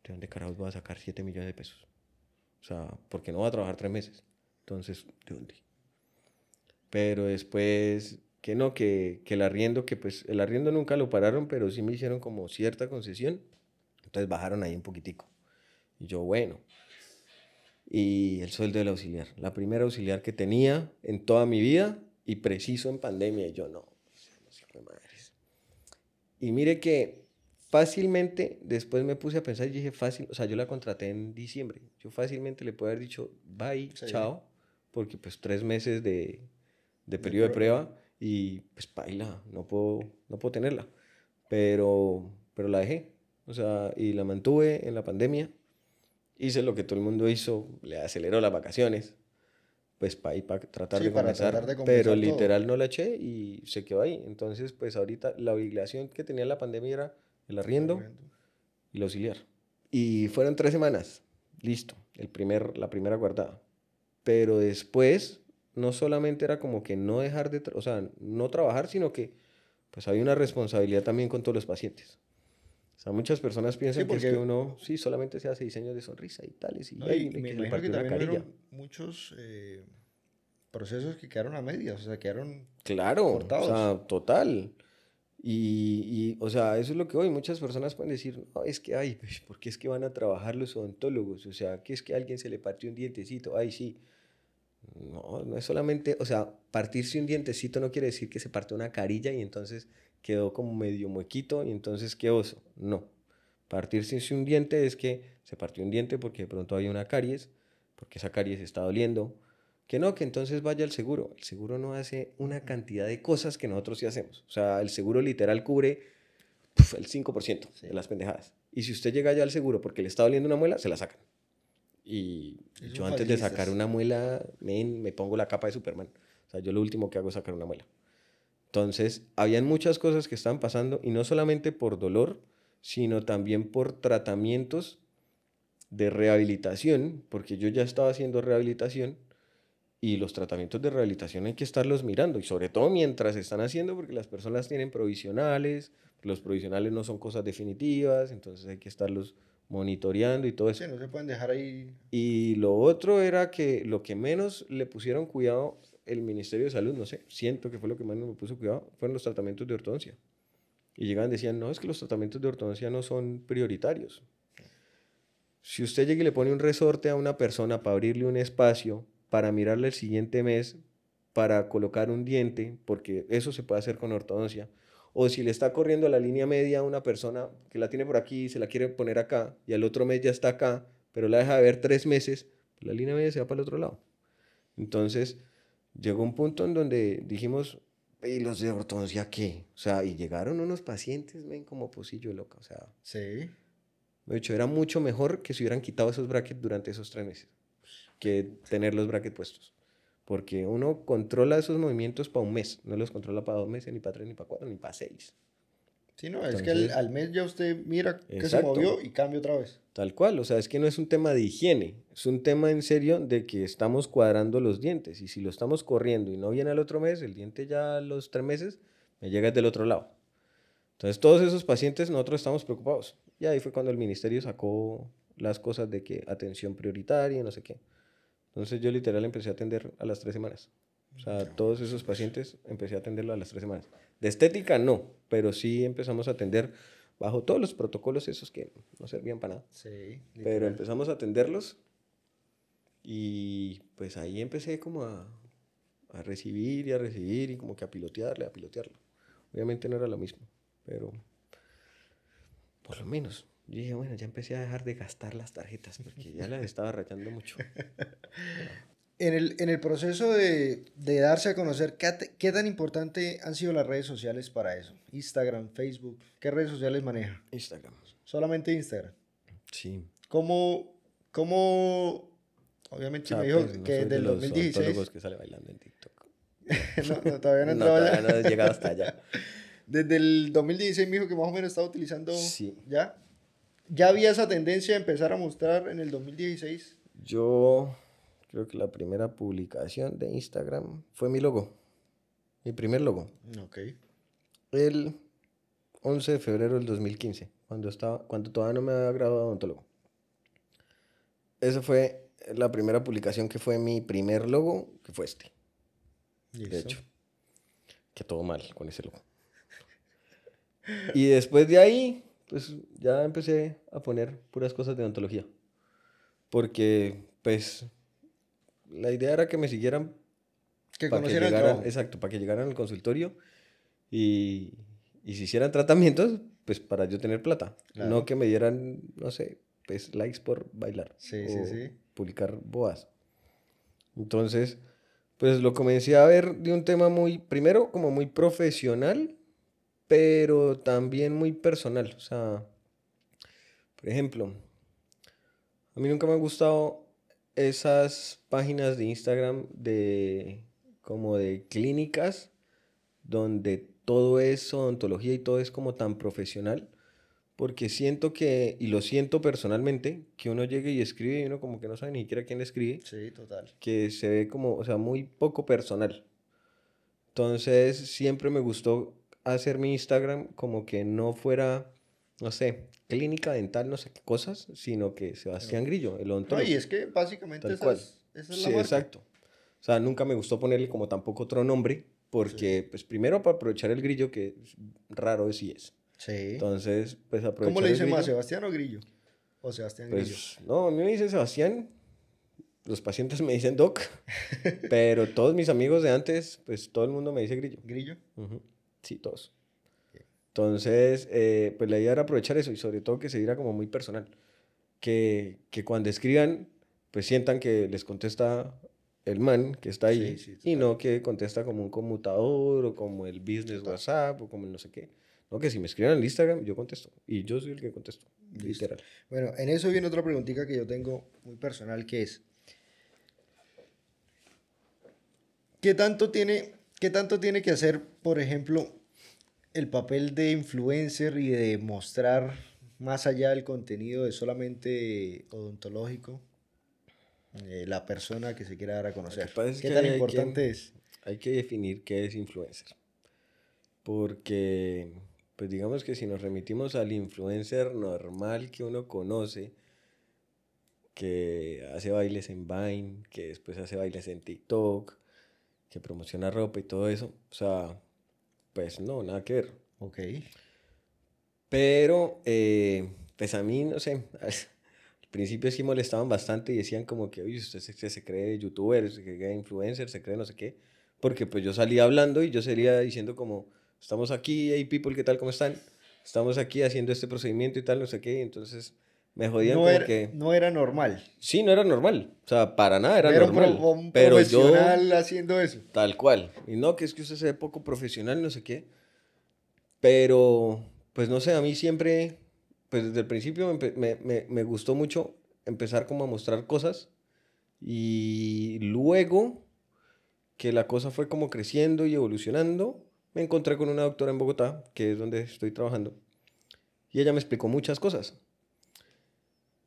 ¿de dónde carajos voy a sacar 7 millones de pesos? O sea, porque no voy a trabajar tres meses. Entonces, ¿de dónde? Pero después, que no, que, que el arriendo, que pues el arriendo nunca lo pararon, pero sí me hicieron como cierta concesión. Entonces bajaron ahí un poquitico. Y yo, bueno. Y el sueldo del auxiliar. La primera auxiliar que tenía en toda mi vida y preciso en pandemia. Y yo, no, no qué madres. Y mire que fácilmente, después me puse a pensar y dije, fácil, o sea, yo la contraté en diciembre. Yo fácilmente le puedo haber dicho, bye, Sí. chao, porque pues tres meses de, de periodo de prueba y pues baila, no puedo, no puedo tenerla. Pero, pero la dejé, o sea, y la mantuve en la pandemia. Hice lo que todo el mundo hizo, le aceleró las vacaciones, pues para para tratar, Sí, de para tratar de pero todo. literal no la eché y se quedó ahí. Entonces, pues ahorita la obligación que tenía la pandemia era el arriendo y el auxiliar. Y fueron tres semanas, listo, el primer, la primera guardada. Pero después, no solamente era como que no dejar de, o sea, no trabajar, sino que pues había una responsabilidad también con todos los pacientes. O sea, muchas personas piensan que es que uno, sí, solamente se hace diseño de sonrisa y tales, y, No, y que me imagino que también muchos eh, procesos que quedaron a medias, o sea, quedaron... Claro, o cortados. sea, total. Y, y, o sea, eso es lo que hoy muchas personas pueden decir, no, es que, ay, pues, ¿por qué es que van a trabajar los odontólogos? O sea, que es que a alguien se le partió un dientecito? Ay, sí. No, no es solamente, o sea, partirse un dientecito no quiere decir que se partió una carilla y entonces quedó como medio muequito y entonces qué oso. No. Partirse un diente es que se partió un diente porque de pronto había una caries, porque esa caries está doliendo. Que no, que entonces vaya al seguro. El seguro no hace una cantidad de cosas que nosotros sí hacemos. O sea, el seguro literal cubre puf, el 5% Sí. de las pendejadas. Y si usted llega ya al seguro porque le está doliendo una muela, se la sacan. Y yo antes de sacar una muela, men, me pongo la capa de Superman. O sea, yo lo último que hago es sacar una muela. Entonces, habían muchas cosas que estaban pasando y no solamente por dolor, sino también por tratamientos de rehabilitación, porque yo ya estaba haciendo rehabilitación y los tratamientos de rehabilitación hay que estarlos mirando y sobre todo mientras están haciendo porque las personas tienen provisionales, los provisionales no son cosas definitivas, entonces hay que estarlos monitoreando y todo eso. Sí, no se pueden dejar ahí... Y lo otro era que lo que menos le pusieron cuidado el Ministerio de Salud, no sé, siento que fue lo que menos me puso cuidado, fueron los tratamientos de ortodoncia. Y llegaban y decían, no, es que los tratamientos de ortodoncia no son prioritarios. Si usted llega y le pone un resorte a una persona para abrirle un espacio, para mirarle el siguiente mes, para colocar un diente, porque eso se puede hacer con ortodoncia, o si le está corriendo la línea media a una persona que la tiene por aquí y se la quiere poner acá, y al otro mes ya está acá, pero la deja de ver tres meses, pues la línea media se va para el otro lado. Entonces, llegó un punto en donde dijimos, ¿y los de ortodoncia qué? O sea, y llegaron unos pacientes, ven, como pocillo loca, o sea. Sí. De hecho, era mucho mejor que se hubieran quitado esos brackets durante esos tres meses que tener los brackets puestos. Porque uno controla esos movimientos para un mes, no los controla para dos meses, ni para tres, ni para cuatro, ni para seis. Sí, no, es que al, mes ya usted mira que se movió y cambia otra vez. Tal cual, o sea, es que no es un tema de higiene, es un tema en serio de que estamos cuadrando los dientes y si lo estamos corriendo y no viene al otro mes, el diente ya a los tres meses me llega del otro lado. Entonces, todos esos pacientes nosotros estamos preocupados. Y ahí fue cuando el ministerio sacó las cosas de que atención prioritaria, no sé qué. Entonces, yo literal empecé a atender a las tres semanas. O sea, todos esos pacientes empecé a atenderlos a las tres semanas. De estética no, pero sí empezamos a atender bajo todos los protocolos esos que no servían para nada. Sí. Pero empezamos a atenderlos y pues ahí empecé como a, a recibir y a recibir y como que a pilotearle, a pilotearlo. Obviamente no era lo mismo, pero por lo menos. Yo dije, bueno, ya empecé a dejar de gastar las tarjetas porque ya las estaba rayando mucho. (laughs) En el, en el proceso de, de, darse a conocer, ¿qué, ¿qué, tan importante han sido las redes sociales para eso? Instagram, Facebook, ¿qué redes sociales maneja? Instagram. Solamente Instagram. Sí. ¿Cómo, cómo obviamente me dijo pues, que desde el 2016... que sale bailando en TikTok. (laughs) no, todavía no, no todavía no he llegado hasta allá. (laughs) Desde el 2016 me dijo que más o menos estaba utilizando... Sí. ¿Ya? ¿Ya había esa tendencia de empezar a mostrar en el 2016? Yo creo que la primera publicación de Instagram fue mi logo. Mi primer logo. Ok. El 11 de febrero del 2015, cuando, estaba, cuando todavía no me había graduado de odontólogo. Esa fue la primera publicación que fue mi primer logo, que fue este. De hecho, que todo mal con ese logo. (laughs) Y después de ahí, pues ya empecé a poner puras cosas de odontología. Porque, pues, la idea era que me siguieran. Que para que llegaran, Exacto, para que llegaran al consultorio y, y se hicieran tratamientos, pues para yo tener plata. No que me dieran, no sé, pues likes por bailar. Sí, sí, sí. Publicar boas. Entonces, pues lo comencé a ver de un tema muy, primero como muy profesional, pero también muy personal. O sea, por ejemplo, a mí nunca me han gustado esas páginas de Instagram de como de clínicas donde todo es odontología y todo es como tan profesional porque siento que, y lo siento personalmente, que uno llegue y escribe y uno como que no sabe ni siquiera quién le escribe. Sí, total. Que se ve como, o sea, muy poco personal. Entonces, siempre me gustó hacer mi Instagram como que no fuera, no sé, clínica dental, no sé qué cosas, sino que Sebastián Grillo, el odontólogo. No, y es que básicamente esa es, la sí, exacto. O sea, nunca me gustó ponerle como tampoco otro nombre, porque, pues, primero para aprovechar el grillo, que raro sí es. Sí. Entonces, pues, aprovechar ¿Cómo le dicen más, Sebastián o Grillo? O Sebastián pues, Grillo. No, a mí me dicen Sebastián, los pacientes me dicen Doc, (laughs) pero todos mis amigos de antes, pues, todo el mundo me dice Grillo. ¿Grillo? Sí, todos. Entonces, eh, pues la idea era aprovechar eso y sobre todo que se diera como muy personal. Que, que cuando escriban, pues sientan que les contesta el man que está ahí y no que contesta como un conmutador o como el business WhatsApp o como el no sé qué. No, que si me escriben al Instagram, yo contesto. Y yo soy el que contesto, literal. Bueno, en eso viene otra preguntita que yo tengo muy personal, que es, ¿qué tanto tiene, qué tanto tiene que hacer, por ejemplo, el papel de influencer y de mostrar más allá del contenido de solamente odontológico eh, la persona que se quiera dar a conocer. ¿Qué tan importante es? Hay que definir qué es influencer. Porque, pues digamos que si nos remitimos al influencer normal que uno conoce, que hace bailes en Vine, que después hace bailes en TikTok, que promociona ropa y todo eso, o sea, pues no, nada que ver. Ok. Pero, eh, pues a mí, no sé, (laughs) al principio sí molestaban bastante y decían como que, oye, usted se, cree youtuber, se cree influencer, se cree no sé qué. Porque pues yo salía hablando y yo salía diciendo como, estamos aquí, hey people, ¿qué tal? ¿Cómo están? Estamos aquí haciendo este procedimiento y tal, no sé qué. Entonces, me jodían no era, que... no era normal. Sí, no era normal. O sea, para nada era, normal. un pero yo... profesional haciendo eso. Tal cual. Y no, que es que usted se ve poco profesional, no sé qué. Pero, pues no sé, a mí siempre, pues desde el principio me, me- me- me gustó mucho empezar como a mostrar cosas. Y luego que la cosa fue como creciendo y evolucionando, me encontré con una doctora en Bogotá, que es donde estoy trabajando. Y ella me explicó muchas cosas.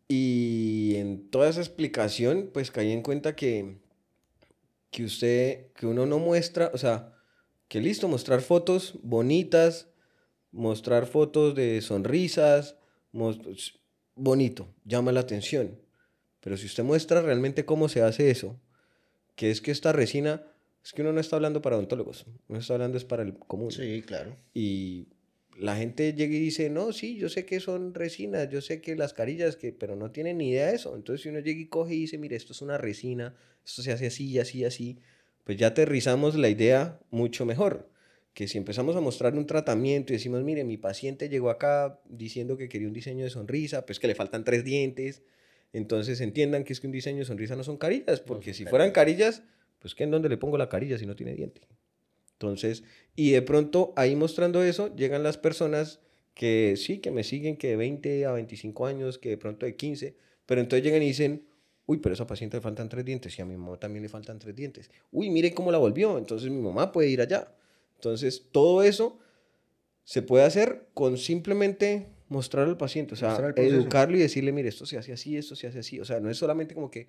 Y en toda esa explicación, pues caí en cuenta que, que usted, que uno no muestra, o sea, que listo, mostrar fotos bonitas, mostrar fotos de sonrisas, mos- bonito, llama la atención. Pero si usted muestra realmente cómo se hace eso, que es que esta resina, es que uno no está hablando para odontólogos, uno está hablando es para el común. Sí, claro. Y la gente llega y dice, no, sí, yo sé que son resinas, yo sé que las carillas, que, pero no tienen ni idea de eso. Entonces, si uno llega y coge y dice, mire, esto es una resina, esto se hace así, así, así, pues ya aterrizamos la idea mucho mejor. Que si empezamos a mostrar un tratamiento y decimos, mire, mi paciente llegó acá diciendo que quería un diseño de sonrisa, pues que le faltan tres dientes. Entonces entiendan que es que un diseño de sonrisa no son carillas, porque si fueran carillas, pues que en dónde le pongo la carilla si no tiene diente. Entonces, y de pronto ahí mostrando eso, llegan las personas que sí, que me siguen, que de 20 a 25 años, que de pronto de 15, pero entonces llegan y dicen, uy, pero a esa paciente le faltan tres dientes y a mi mamá también le faltan tres dientes. Uy, mire cómo la volvió, entonces mi mamá puede ir allá. Entonces, todo eso se puede hacer con simplemente mostrar al paciente, o sea, educarlo y decirle, mire, esto se hace así, esto se hace así. O sea, no es solamente como que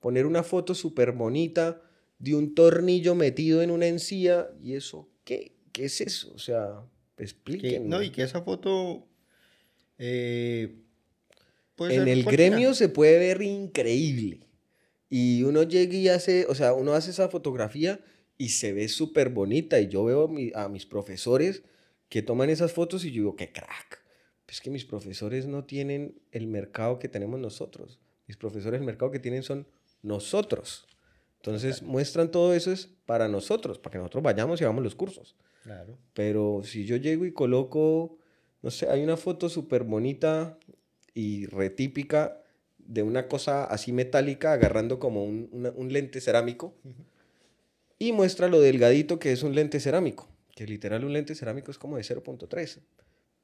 poner una foto súper bonita de un tornillo metido en una encía y eso, ¿qué? ¿Qué es eso? O sea, Que- explíquenme. no, y que esa foto. eh, en el cualquiera. gremio se puede ver increíble. Y uno llega y hace, o sea, uno hace esa fotografía y se ve súper bonita. Y yo veo a, mi- a mis profesores que toman esas fotos y yo digo, qué crack. Es que mis profesores no tienen el mercado que tenemos nosotros. Mis profesores el mercado que tienen son nosotros. Entonces muestran todo eso es para nosotros, para que nosotros vayamos y hagamos los cursos. Claro. Pero si yo llego y coloco, no sé, hay una foto súper bonita y retípica de una cosa así metálica agarrando como un, una- un lente cerámico y muestra lo delgadito que es un lente cerámico, que literal un lente cerámico es como de 0.3.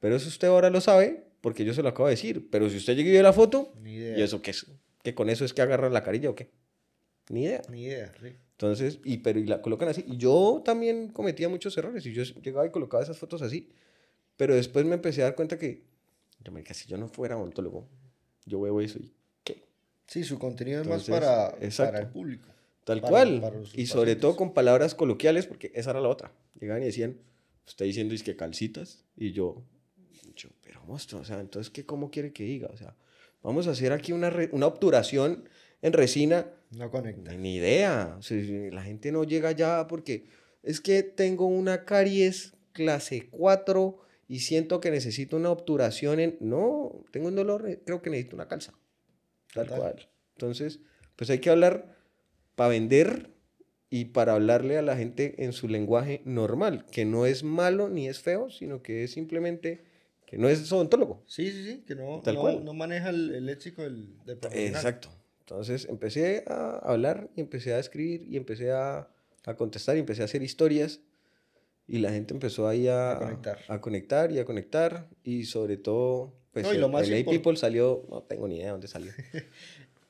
Pero eso usted ahora lo sabe porque yo se lo acabo de decir. Pero si usted llega y ve la foto. ¿y eso qué es? ¿Que con eso es que agarra la carilla o qué? Ni idea. Ni idea, sí. Entonces, y, pero y la colocan así. Y yo también cometía muchos errores. Y yo llegaba y colocaba esas fotos así. Pero después me empecé a dar cuenta que, yo me si yo no fuera odontólogo, yo veo eso y ¿qué? Sí, su contenido es más Entonces, para, exacto. para el público. Tal Para- cual. para y sobre pacientes. todo con palabras coloquiales, porque esa era la otra. Llegaban y decían, está diciendo es que calcitas. Y yo, yo, pero monstruo, o sea, entonces, ¿qué, ¿cómo quiere que diga? O sea, vamos a hacer aquí una, re- una obturación en resina. No conecta. Ni idea. O sea, la gente no llega ya porque es que tengo una caries clase 4 y siento que necesito una obturación en... No, tengo un dolor, eh, creo que necesito una calza. Tal Total. cual. Entonces, pues hay que hablar para vender y para hablarle a la gente en su lenguaje normal, que no es malo ni es feo, sino que es simplemente que no es odontólogo. Sí, sí, sí, que no, Tal no, cual. no maneja el, el léxico del, del profesional. Exacto. Entonces empecé a hablar y empecé a escribir y empecé a, a contestar y empecé a hacer historias y la gente empezó ahí a, A conectar. a conectar y a conectar y sobre todo pues No, y el, lo más A-People salió, no tengo ni idea de dónde salió. (laughs)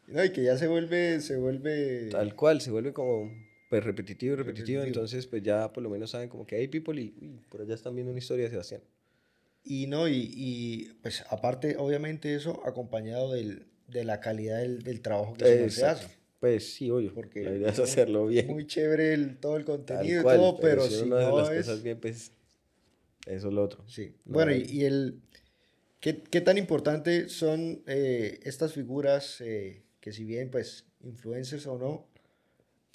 No, y que ya se vuelve, se vuelve... Tal cual, se vuelve como pues repetitivo repetitivo, Repetitivo. entonces pues ya por lo menos saben como que hay people y uy, por allá están viendo una historia de Sebastián. Y no, y, y, pues aparte, obviamente eso acompañado del, de la calidad del, del trabajo que se Exacto. hace. Pues sí, obvio, Porque la idea es hacerlo bien. Muy chévere el, todo el contenido cual, y todo, pero, si si no las es... cosas bien, pues eso es lo otro. Sí. No bueno, y, hay- y el... ¿qué, qué tan importante son eh, estas figuras eh, que si bien, pues, influencers o no,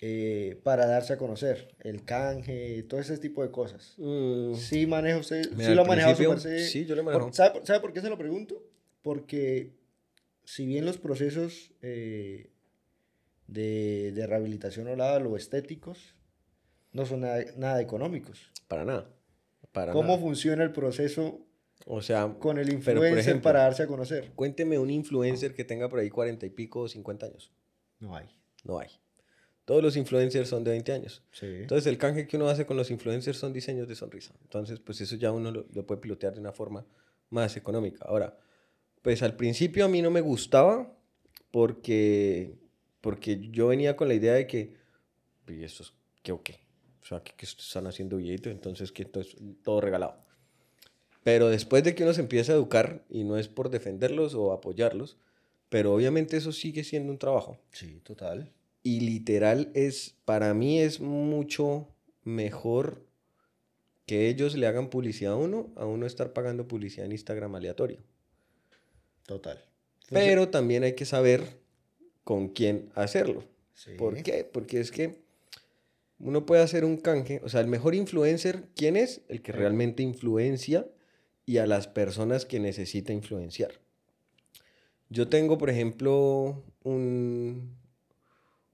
eh, para darse a conocer? El canje, todo ese tipo de cosas. Mm, Sí maneja usted, Mira, sí lo ha manejado sí, yo lo manejado. ¿sabe, sabe por qué se lo pregunto? Porque si bien los procesos eh, de, de rehabilitación oral o estéticos no son nada, nada económicos. Para nada. Para ¿Cómo nada. funciona el proceso O sea, con el influencer ejemplo, para darse a conocer. Cuénteme un influencer que tenga por ahí 40 y pico o 50 años. No hay. No hay. Todos los influencers son de 20 años. Sí. Entonces, el canje que uno hace con los influencers son diseños de sonrisa. Entonces, pues eso ya uno lo, lo puede pilotear de una forma más económica. Ahora, pues al principio a mí no me gustaba porque, porque yo venía con la idea de que, ¿y estos qué o qué? O sea, que, que están haciendo billete, entonces que entonces todo regalado. Pero después de que uno se empieza a educar, y no es por defenderlos o apoyarlos, pero obviamente eso sigue siendo un trabajo. sí, total. Y literal es, para mí es mucho mejor que ellos le hagan publicidad a uno a uno estar pagando publicidad en Instagram aleatorio. Total. Pero también hay que saber con quién hacerlo. Sí. ¿Por qué? Porque es que uno puede hacer un canje, o sea, el mejor influencer, ¿quién es? El que realmente influencia y a las personas que necesita influenciar. Yo tengo, por ejemplo, un,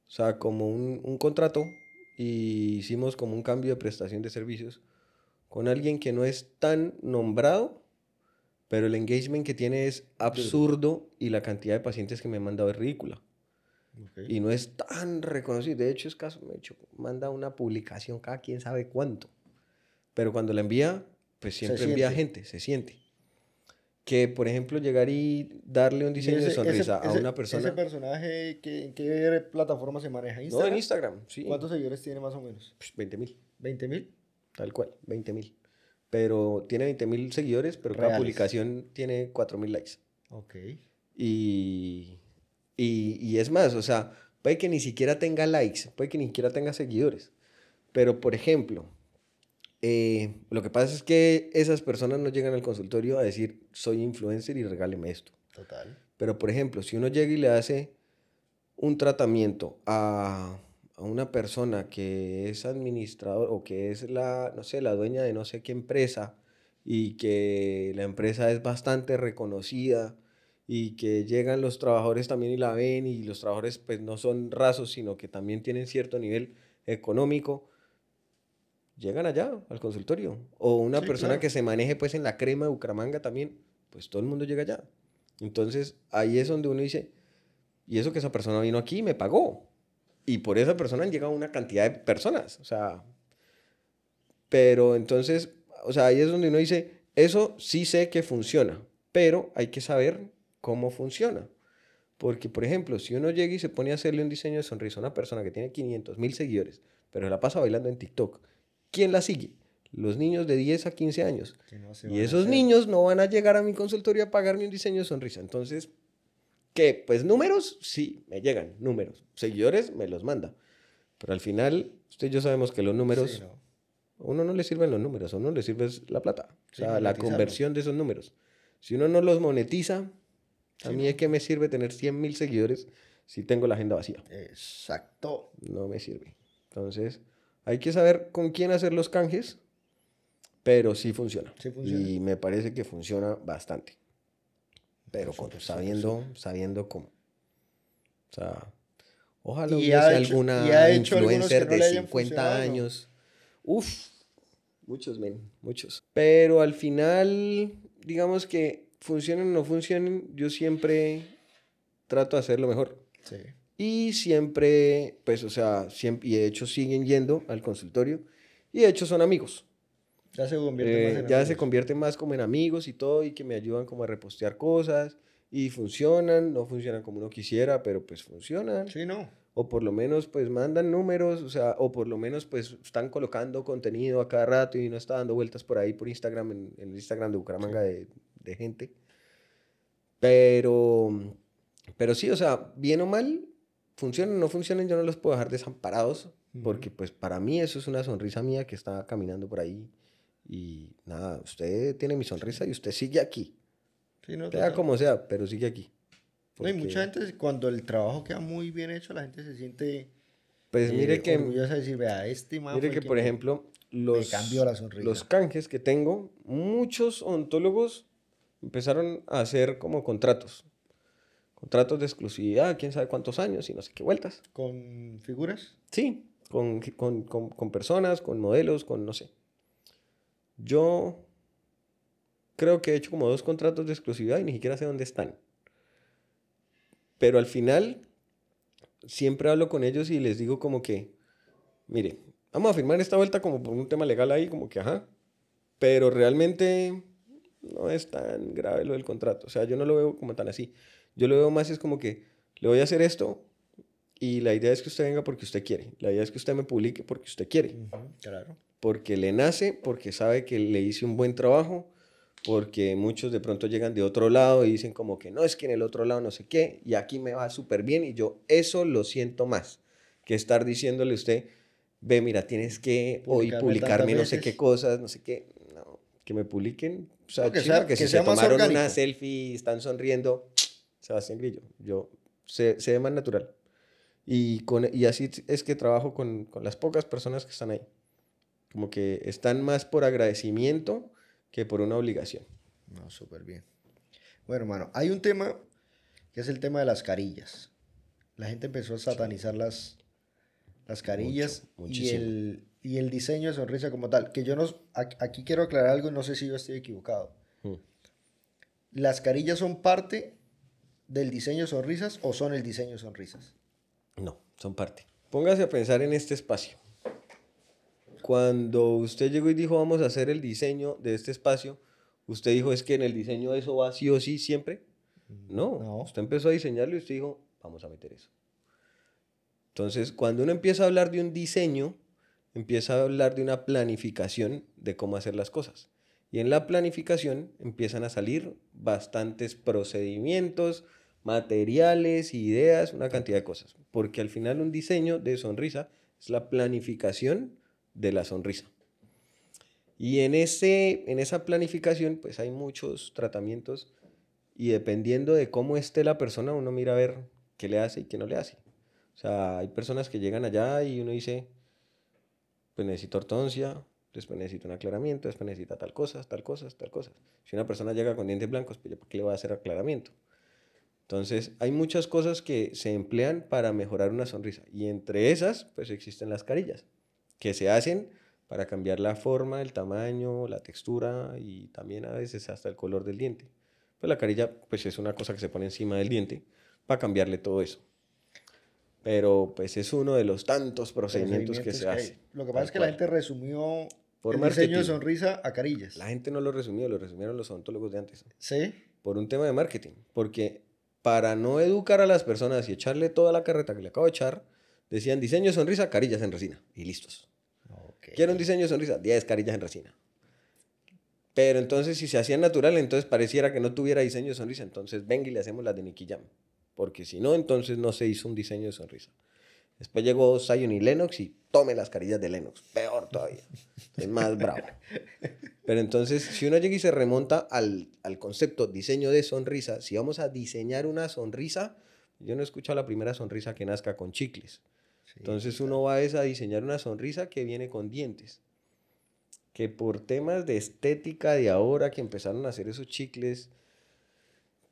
o sea, como un, un contrato y hicimos como un cambio de prestación de servicios con alguien que no es tan nombrado, pero el engagement que tiene es absurdo y la cantidad de pacientes que me han mandado es ridícula. Ok. Y no es tan reconocido. De hecho, es caso, me hecho, manda una publicación cada quien sabe cuánto. Pero cuando la envía, pues siempre envía gente, se siente. Que, por ejemplo, llegar y darle un diseño de ese- sonrisa ese- a una persona. ¿Ese personaje que, en qué plataforma se maneja? no, ¿Instagram? en Instagram, sí. ¿Cuántos seguidores tiene más o menos? 20 mil, ¿20 mil? tal cual, 20 mil. Pero tiene 20 mil seguidores, pero cada Reales. publicación tiene 4 mil likes. Ok. Y, y, y es más, o sea, puede que ni siquiera tenga likes, puede que ni siquiera tenga seguidores. Pero, por ejemplo, eh, lo que pasa es que esas personas no llegan al consultorio a decir, soy influencer y regáleme esto. Total. Pero, por ejemplo, si uno llega y le hace un tratamiento a, a una persona que es administrador o que es la, no sé, la dueña de no sé qué empresa y que la empresa es bastante reconocida y que llegan los trabajadores también y la ven y los trabajadores pues no son rasos, sino que también tienen cierto nivel económico, llegan allá al consultorio. O una Sí, persona claro. que se maneje pues en la crema de Bucaramanga también, pues todo el mundo llega allá. Entonces ahí es donde uno dice, y eso que esa persona vino aquí y me pagó. Y por esa persona han llegado una cantidad de personas. O sea, pero entonces, o sea, ahí es donde uno dice, eso sí sé que funciona, pero hay que saber cómo funciona. Porque, por ejemplo, si uno llega y se pone a hacerle un diseño de sonrisa a una persona que tiene 500 mil seguidores, pero la pasa bailando en TikTok, ¿quién la sigue? Los niños de 10 a 15 años. No Y esos niños no van a llegar a mi consultorio a pagarme un diseño de sonrisa. Entonces, ¿qué? Pues números, sí, me llegan, números. Seguidores, me los manda. Pero al final, usted y yo sabemos que los números, Sí, no. a uno no le sirven los números, a uno le sirve es la plata. O sea, la conversión de esos números. Si uno no los monetiza, a Sí, mí no. de qué me sirve tener 100 mil seguidores si tengo la agenda vacía. Exacto. No me sirve. Entonces, hay que saber con quién hacer los canjes, pero sí funciona. Sí funciona. Y me parece que funciona bastante. Pero con, sabiendo, sabiendo cómo. O sea, ojalá Y hubiese alguna hecho influencer no de hayan 50 funcionado. años. Uf, muchos, men, muchos. Pero al final, digamos que funcionen o no funcionen, yo siempre trato de hacerlo mejor. Sí. Y siempre, pues, o sea, siempre, y de hecho siguen yendo al consultorio y de hecho son amigos. Ya se convierte Eh, más en ya se amigos. convierten más como en amigos y todo y que me ayudan como a repostear cosas y funcionan, no funcionan como uno quisiera, pero pues funcionan. Sí, no. O por lo menos pues mandan números, o sea, o por lo menos pues están colocando contenido a cada rato y no está dando vueltas por ahí por Instagram, en, en el Instagram de Bucaramanga de, de gente. Pero, pero sí, o sea, bien o mal, funcionan o no funcionan, yo no los puedo dejar desamparados, porque pues para mí eso es una sonrisa mía que está caminando por ahí. Y nada, usted tiene mi sonrisa y usted sigue aquí. Sí, no. Sea total. como sea, pero sigue aquí. No, y Porque, mucha gente, cuando el trabajo queda muy bien hecho, la gente se siente Pues eh, mire que... orgullosa de decir, vea, este Mire que, por me- ejemplo, los, la los canjes que tengo, muchos ontólogos empezaron a hacer como contratos. Contratos de exclusividad, quién sabe cuántos años y no sé qué vueltas. con figuras. Sí, con, con, con- con personas, con modelos, con no sé. Yo creo que he hecho como dos contratos de exclusividad y ni siquiera sé dónde están. Pero al final, siempre hablo con ellos y les digo como que, mire, vamos a firmar esta vuelta como por un tema legal ahí, como que, ajá. Pero realmente no es tan grave lo del contrato. O sea, yo no lo veo como tan así. Yo lo veo más es como que le voy a hacer esto y la idea es que usted venga porque usted quiere. La idea es que usted me publique porque usted quiere. claro. Porque le nace, porque sabe que le hice un buen trabajo, porque muchos de pronto llegan de otro lado y dicen como que no, es que en el otro lado no sé qué, y aquí me va súper bien y yo eso lo siento más que estar diciéndole a usted, ve, mira, tienes que hoy publicarme no sé qué cosas, no sé qué, no, que me publiquen, o sea, que, que, si se tomaron una selfie, están sonriendo, (tsk) Sebastián Grillo, yo, se, se ve más natural. Y, con, y así es que trabajo con, con las pocas personas que están ahí. Como que están más por agradecimiento que por una obligación. No, súper bien. Bueno, hermano, hay un tema que es el tema de las carillas. La gente empezó a satanizar las, las carillas y, el, y el diseño de sonrisa como tal. Que yo no, aquí quiero aclarar algo, no sé si yo estoy equivocado. Mm. ¿Las carillas son parte del diseño de sonrisas o son el diseño de sonrisas? No, son parte. Póngase a pensar en este espacio. Cuando usted llegó y dijo vamos a hacer el diseño de este espacio, usted dijo es que en el diseño eso va sí o sí siempre. Mm, no, no. usted empezó a diseñarlo y usted dijo vamos a meter eso. Entonces, cuando uno empieza a hablar de un diseño, empieza a hablar de una planificación de cómo hacer las cosas. Y en la planificación empiezan a salir bastantes procedimientos, materiales, ideas, una cantidad de cosas. Porque al final un diseño de sonrisa es la planificación de la sonrisa. Y en, ese, en esa planificación, pues hay muchos tratamientos y dependiendo de cómo esté la persona, uno mira a ver qué le hace y qué no le hace. O sea, hay personas que llegan allá y uno dice, pues necesito ortodoncia, después necesito un aclaramiento, después necesita tal cosa, tal cosa, tal cosa. Si una persona llega con dientes blancos, pues ¿para qué le va a hacer aclaramiento? Entonces, hay muchas cosas que se emplean para mejorar una sonrisa y entre esas, pues existen las carillas que se hacen para cambiar la forma, el tamaño, la textura y también a veces hasta el color del diente. Pues la carilla pues es una cosa que se pone encima del diente para cambiarle todo eso. Pero pues es uno de los tantos procedimientos, que se hace. Lo que pasa es que la gente resumió por el diseño de sonrisa a carillas. La gente no lo resumió, lo resumieron los odontólogos de antes. ¿Sí? Por un tema de marketing. Porque para no educar a las personas y echarle toda la carreta que le acabo de echar, decían diseño de sonrisa, carillas en resina. Y listos. Quiero un diseño de sonrisa, 10 carillas en resina. Pero entonces, si se hacía natural, entonces pareciera que no tuviera diseño de sonrisa. Entonces, venga y le hacemos las de Nicky Jam. Porque si no, entonces no se hizo un diseño de sonrisa. Después llegó Zion y Lennox y tome las carillas de Lennox. Peor todavía. Es más bravo. Pero entonces, si uno llega y se remonta al, al, concepto diseño de sonrisa, si vamos a diseñar una sonrisa, yo no he escuchado la primera sonrisa que nazca con chicles. Entonces uno va a diseñar una sonrisa que viene con dientes. Que por temas de estética de ahora que empezaron a hacer esos chicles,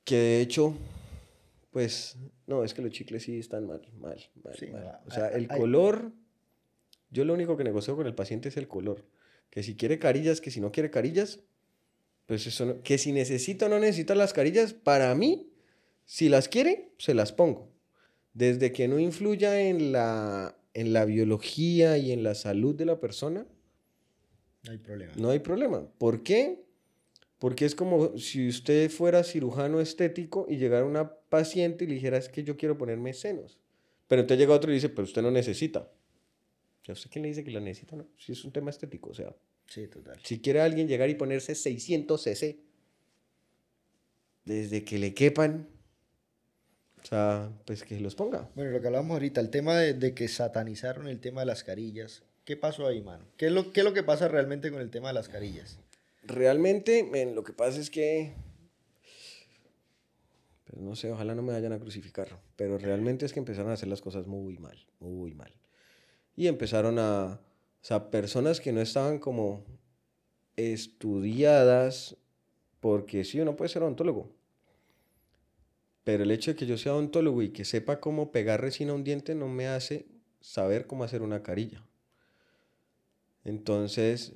que de hecho, pues, no, es que los chicles sí están mal, mal, mal. O sea, el color, yo lo único que negocio con el paciente es el color. Que si quiere carillas, que si no quiere carillas, pues eso que si necesita o no necesita las carillas, para mí, si las quiere, se las pongo desde que no influya en la, en la biología y en la salud de la persona, no hay problema. No hay problema. ¿Por qué? Porque es como si usted fuera cirujano estético y llegara una paciente y le dijera, es que yo quiero ponerme senos. Pero entonces llega otro y dice, pero usted no necesita. ¿Ya usted quién le dice que la necesita? No, si es un tema estético, o sea. Sí, total. Si quiere alguien llegar y ponerse 600 cc, desde que le quepan, o sea, pues que los ponga. Bueno, lo que hablábamos ahorita, el tema de, que satanizaron el tema de las carillas. ¿Qué pasó ahí, mano? ¿Qué es, lo, ¿Qué es lo que pasa realmente con el tema de las carillas? Realmente, lo que pasa es que. Pues no sé, ojalá no me vayan a crucificar. Pero realmente es que empezaron a hacer las cosas muy mal, muy mal. Y empezaron a. O sea, personas que no estaban como estudiadas, porque sí, uno puede ser odontólogo, pero el hecho de que yo sea odontólogo y que sepa cómo pegar resina a un diente no me hace saber cómo hacer una carilla. Entonces,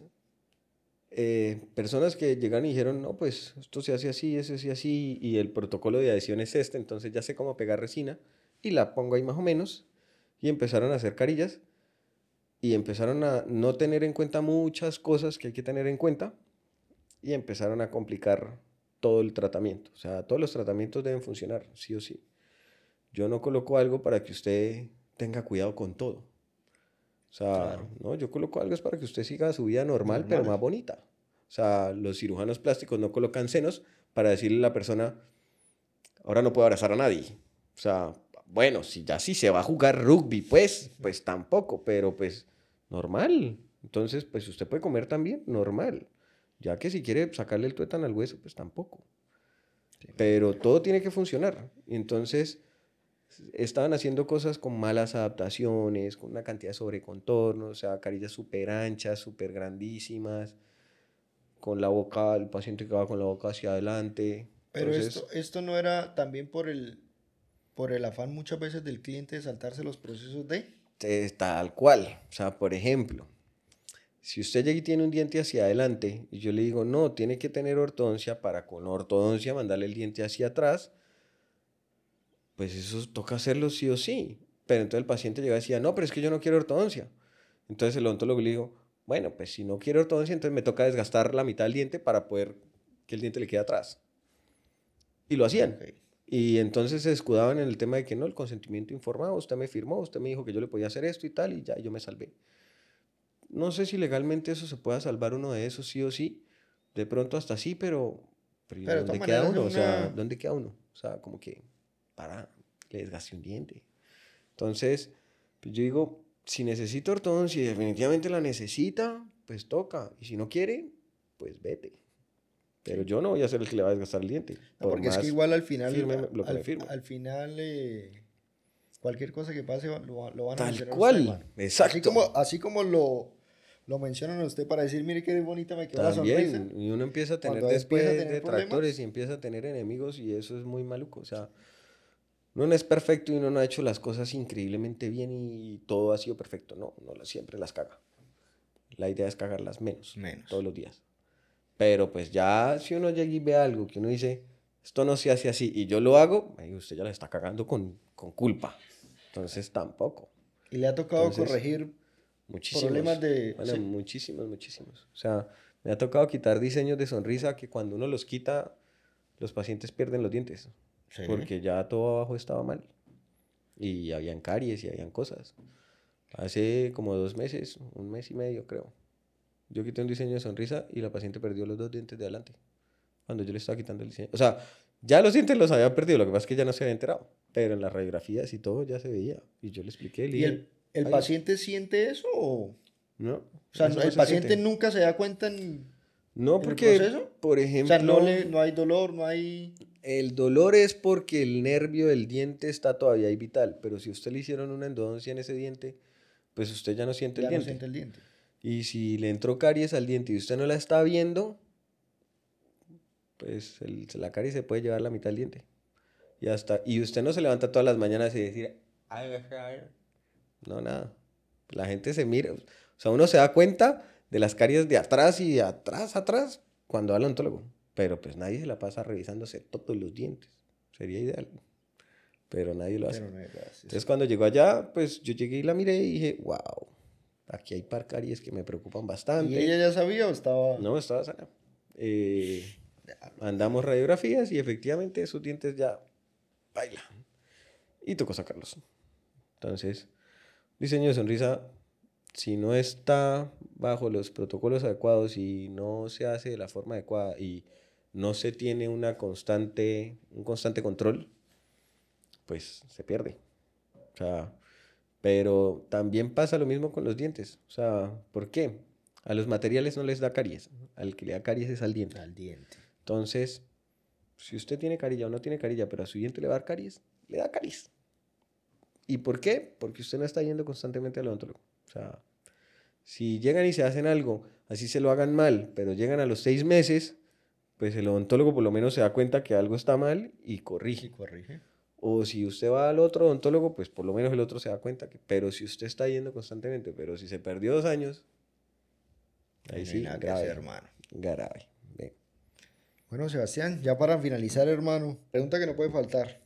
eh, personas que llegan y dijeron, no, pues esto se hace así, eso se hace así, y el protocolo de adhesión es este, entonces ya sé cómo pegar resina, y la pongo ahí más o menos, y empezaron a hacer carillas, y empezaron a no tener en cuenta muchas cosas que hay que tener en cuenta, y empezaron a complicar todo el tratamiento. O sea, todos los tratamientos deben funcionar, sí o sí. Yo no coloco algo para que usted tenga cuidado con todo. O sea, no, yo coloco algo es para que usted siga su vida normal, pero más bonita. O sea, los cirujanos plásticos no colocan senos para decirle a la persona, ahora no puedo abrazar a nadie. O sea, bueno, si ya sí se va a jugar rugby, pues, pues tampoco, pero pues normal. Entonces, pues usted puede comer también, normal. Ya que si quiere sacarle el tuétano al hueso, pues tampoco. Pero todo tiene que funcionar. Y entonces estaban haciendo cosas con malas adaptaciones, con una cantidad de sobrecontornos, o sea, carillas súper anchas, súper grandísimas, con la boca, el paciente que va con la boca hacia adelante. Pero esto, esto no era también por el, por el afán muchas veces del cliente de saltarse los procesos de... Tal cual. O sea, por ejemplo, si usted llega y tiene un diente hacia adelante y yo le digo, no, tiene que tener ortodoncia para con ortodoncia mandarle el diente hacia atrás, pues eso toca hacerlo sí o sí. Pero entonces el paciente llega y decía, no, pero es que yo no quiero ortodoncia. Entonces el odontólogo le dijo, bueno, pues si no quiere ortodoncia, entonces me toca desgastar la mitad del diente para poder que el diente le quede atrás. Y lo hacían. Y entonces se escudaban en el tema de que no, el consentimiento informado, usted me firmó, usted me dijo que yo le podía hacer esto y tal, y ya yo me salvé. No sé si legalmente eso se pueda salvar uno de esos, sí o sí. De pronto hasta sí, pero, pero, ¿dónde queda uno? O sea, ¿dónde queda uno? O sea, como que para, le desgaste un diente. Entonces, pues yo digo, si necesita ortodoncia y definitivamente la necesita, pues toca. Y si no quiere, pues vete. Pero yo no voy a ser el que le va a desgastar el diente. porque es que igual al final, al, final, eh, cualquier cosa que pase lo, lo van a Tal cual, exacto. Así como, así como lo, lo mencionan a usted para decir, mire qué bonita me quedó la sonrisa. Y uno empieza a tener después detractores y empieza a tener enemigos y eso es muy maluco. O sea, uno no es perfecto y uno no ha hecho las cosas increíblemente bien y todo ha sido perfecto. No, no siempre las caga. La idea es cagarlas menos, menos. todos los días. Pero pues ya si uno llega y ve algo que uno dice, esto no se hace así y yo lo hago, usted ya la está cagando con, con culpa. Entonces tampoco. ¿Y le ha tocado corregir muchísimos, problemas de... Bueno, muchísimos, muchísimos. O sea, me ha tocado quitar diseños de sonrisa que cuando uno los quita, los pacientes pierden los dientes. Porque ya todo abajo estaba mal. Y habían caries y habían cosas. Hace como dos meses, un mes y medio creo, yo quité un diseño de sonrisa y la paciente perdió los dos dientes de adelante. Cuando yo le estaba quitando el diseño. O sea, ya los dientes los había perdido, lo que pasa es que ya no se había enterado. Pero en las radiografías y todo ya se veía. Y yo le expliqué. ¿Y el, el paciente siente eso o...? No. O sea, el paciente nunca se da cuenta en, no, porque, por ejemplo... O sea, no, le, no hay dolor, no hay... El dolor es porque el nervio del diente está todavía ahí vital, pero si usted le hicieron una endodoncia en ese diente, pues usted ya no siente el diente. No siente el diente. Y si le entró caries al diente y usted no la está viendo, pues la caries se puede llevar la mitad del diente. Y hasta y usted no se levanta todas las mañanas y decir, no, nada. La gente se mira, o sea, uno se da cuenta de las caries de atrás y de atrás, atrás, cuando va al ontólogo. Pero pues nadie se la pasa revisándose todos los dientes. Sería ideal. Pero nadie lo hace. Entonces cuando llegó allá, pues yo llegué y la miré y dije, wow, aquí hay par caries que me preocupan bastante. ¿Y ella ya sabía o estaba...? No, estaba sana. Eh, mandamos radiografías y efectivamente esos dientes ya bailan. Y tocó sacarlos. Entonces, diseño de sonrisa si no está bajo los protocolos adecuados y no se hace de la forma adecuada y no se tiene una constante, un constante control, pues se pierde. O sea, pero también pasa lo mismo con los dientes. O sea, ¿por qué? A los materiales no les da caries. Al que le da caries es al diente. Al diente. Entonces, si usted tiene carilla o no tiene carilla, pero a su diente le va a dar caries, le da caries. ¿Y por qué? Porque usted no está yendo constantemente al odontólogo. O sea, si llegan y se hacen algo, así se lo hagan mal, pero llegan a los seis meses, pues el odontólogo por lo menos se da cuenta que algo está mal y corrige. corrige. O si usted va al otro odontólogo, pues por lo menos el otro se da cuenta que, pero si usted está yendo constantemente, pero si se perdió dos años, ahí sí, grave, hermano. Garay. Ve. Bueno, Sebastián, ya para finalizar, hermano, pregunta que no puede faltar.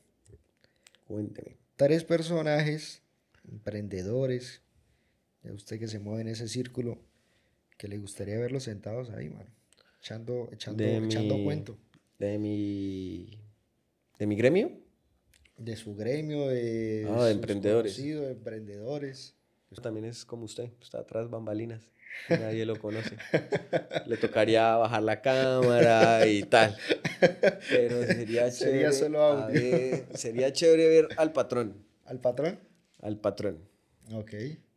Cuénteme. Tres personajes, emprendedores, de usted que se mueve en ese círculo, que le gustaría verlos sentados ahí, mano. Echando, echando, De echando mi- cuento. De mi. ¿De mi gremio? De su gremio, de, Ah, de emprendedores. conocidos, de emprendedores. También es como usted, está atrás bambalinas. Nadie lo conoce. Le tocaría bajar la cámara y tal. Pero sería Sería chévere. solo a audio. ver- sería chévere ver al patrón. ¿Al patrón? Al patrón. Ok.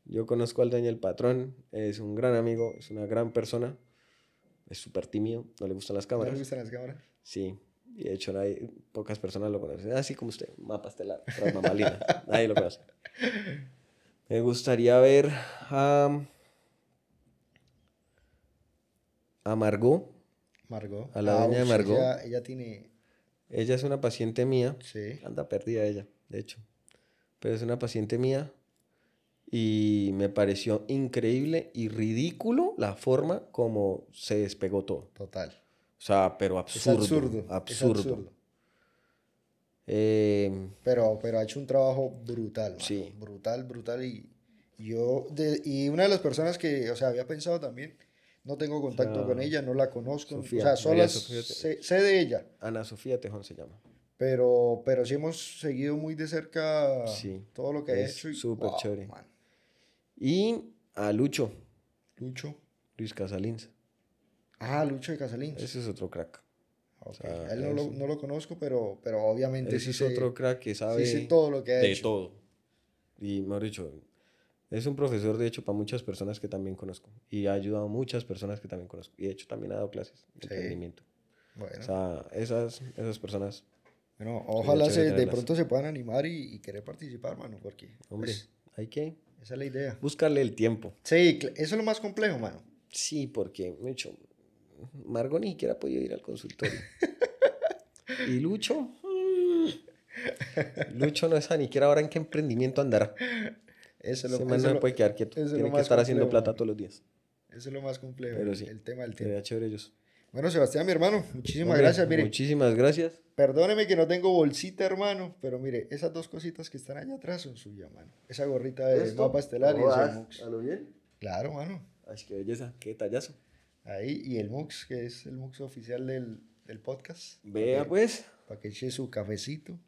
Yo conozco al dueño del patrón. Es un gran amigo, es una gran persona. Es súper tímido, no le gustan las ¿No le cámaras. gustan las cámaras? Sí. Y de hecho, nadie- pocas personas lo conocen. Así como usted, mapa estelar, tras bambalinas. Nadie lo conoce. (laughs) Me gustaría ver a. a Margot. Margot. A la doña de ush, Margot. Ella, ella tiene... Ella es una paciente mía. Sí. Anda perdida ella, de hecho. Pero es una paciente mía. Y me pareció increíble y ridículo la forma como se despegó todo. Total. O sea, pero Es absurdo. absurdo. es Absurdo. absurdo. Eh, Pero, pero ha hecho un trabajo brutal, mano. Sí. Brutal, brutal. Y yo, de- y una de las personas que, o sea, había pensado también, no tengo contacto con ella, no la conozco. Sofía, o sea, solo sé, sé de ella, Ana Sofía Tejón se llama. pero, pero sí hemos seguido muy de cerca Sí, todo lo que ha hecho. y, súper wow, chévere. man. Y a Lucho, Lucho. Luis Casalins. Ah, Lucho de Casalín. Ese es otro crack. Ok, sea, a él no lo, no lo conozco, pero, pero obviamente Ese sí es sé, otro crack que sabe sí sé todo lo que ha de hecho. todo. Y mejor dicho, es un profesor de hecho para muchas personas que también conozco. Y ha ayudado a muchas personas que también conozco. Y de hecho también ha dado clases de Sí. emprendimiento. Bueno, O sea, esas, esas personas, bueno, ojalá se, de pronto se puedan animar y, y querer participar, mano, porque hombre, pues, hay que esa es la idea. buscarle el tiempo. Sí, eso es lo más complejo, mano. Sí, porque, de hecho, Margot ni siquiera ha podido ir al consultorio. (laughs) y Lucho, Lucho no sabe ni siquiera ahora en qué emprendimiento andará. Eso lo, man eso no puede quedar quieto. Tiene que estar haciendo plata todos los días. eso es lo más complejo, Pero el, sí. el tema del tiempo. Chévere ellos. Bueno, Sebastián, mi hermano, muchísimas Hombre, gracias. Mire, Muchísimas gracias. perdóneme que no tengo bolsita, hermano, pero mire, esas dos cositas que están allá atrás son suyas, mano. Esa gorrita de mapa estelar y ese mux. ¿A lo bien? Claro, mano. Ay, qué belleza, qué tallazo. Ahí, y el mux, que es el mux oficial del, del podcast. Vea, Para pues. para que eche su cafecito.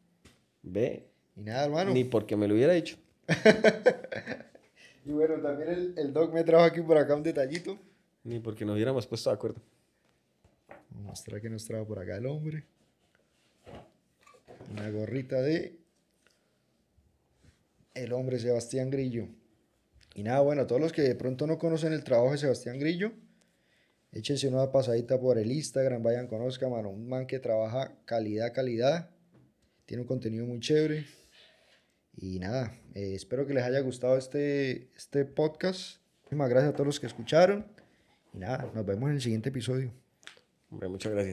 Ve. Y nada, hermano. Ni porque me lo hubiera dicho. (laughs) Y bueno, también el, el doc me trajo aquí por acá un detallito. Ni porque nos hubiéramos puesto de acuerdo. Vamos a mostrar que nos trajo por acá el hombre. Una gorrita de el hombre Sebastián Grillo. Y nada, bueno, todos los que de pronto no conocen el trabajo de Sebastián Grillo, échense una pasadita por el Instagram, vayan, conozcan, mano. Un man que trabaja calidad, calidad. Tiene un contenido muy chévere. Y nada, eh, espero que les haya gustado este, este podcast. Muchísimas gracias a todos los que escucharon. Y nada, nos vemos en el siguiente episodio. Hombre, muchas gracias.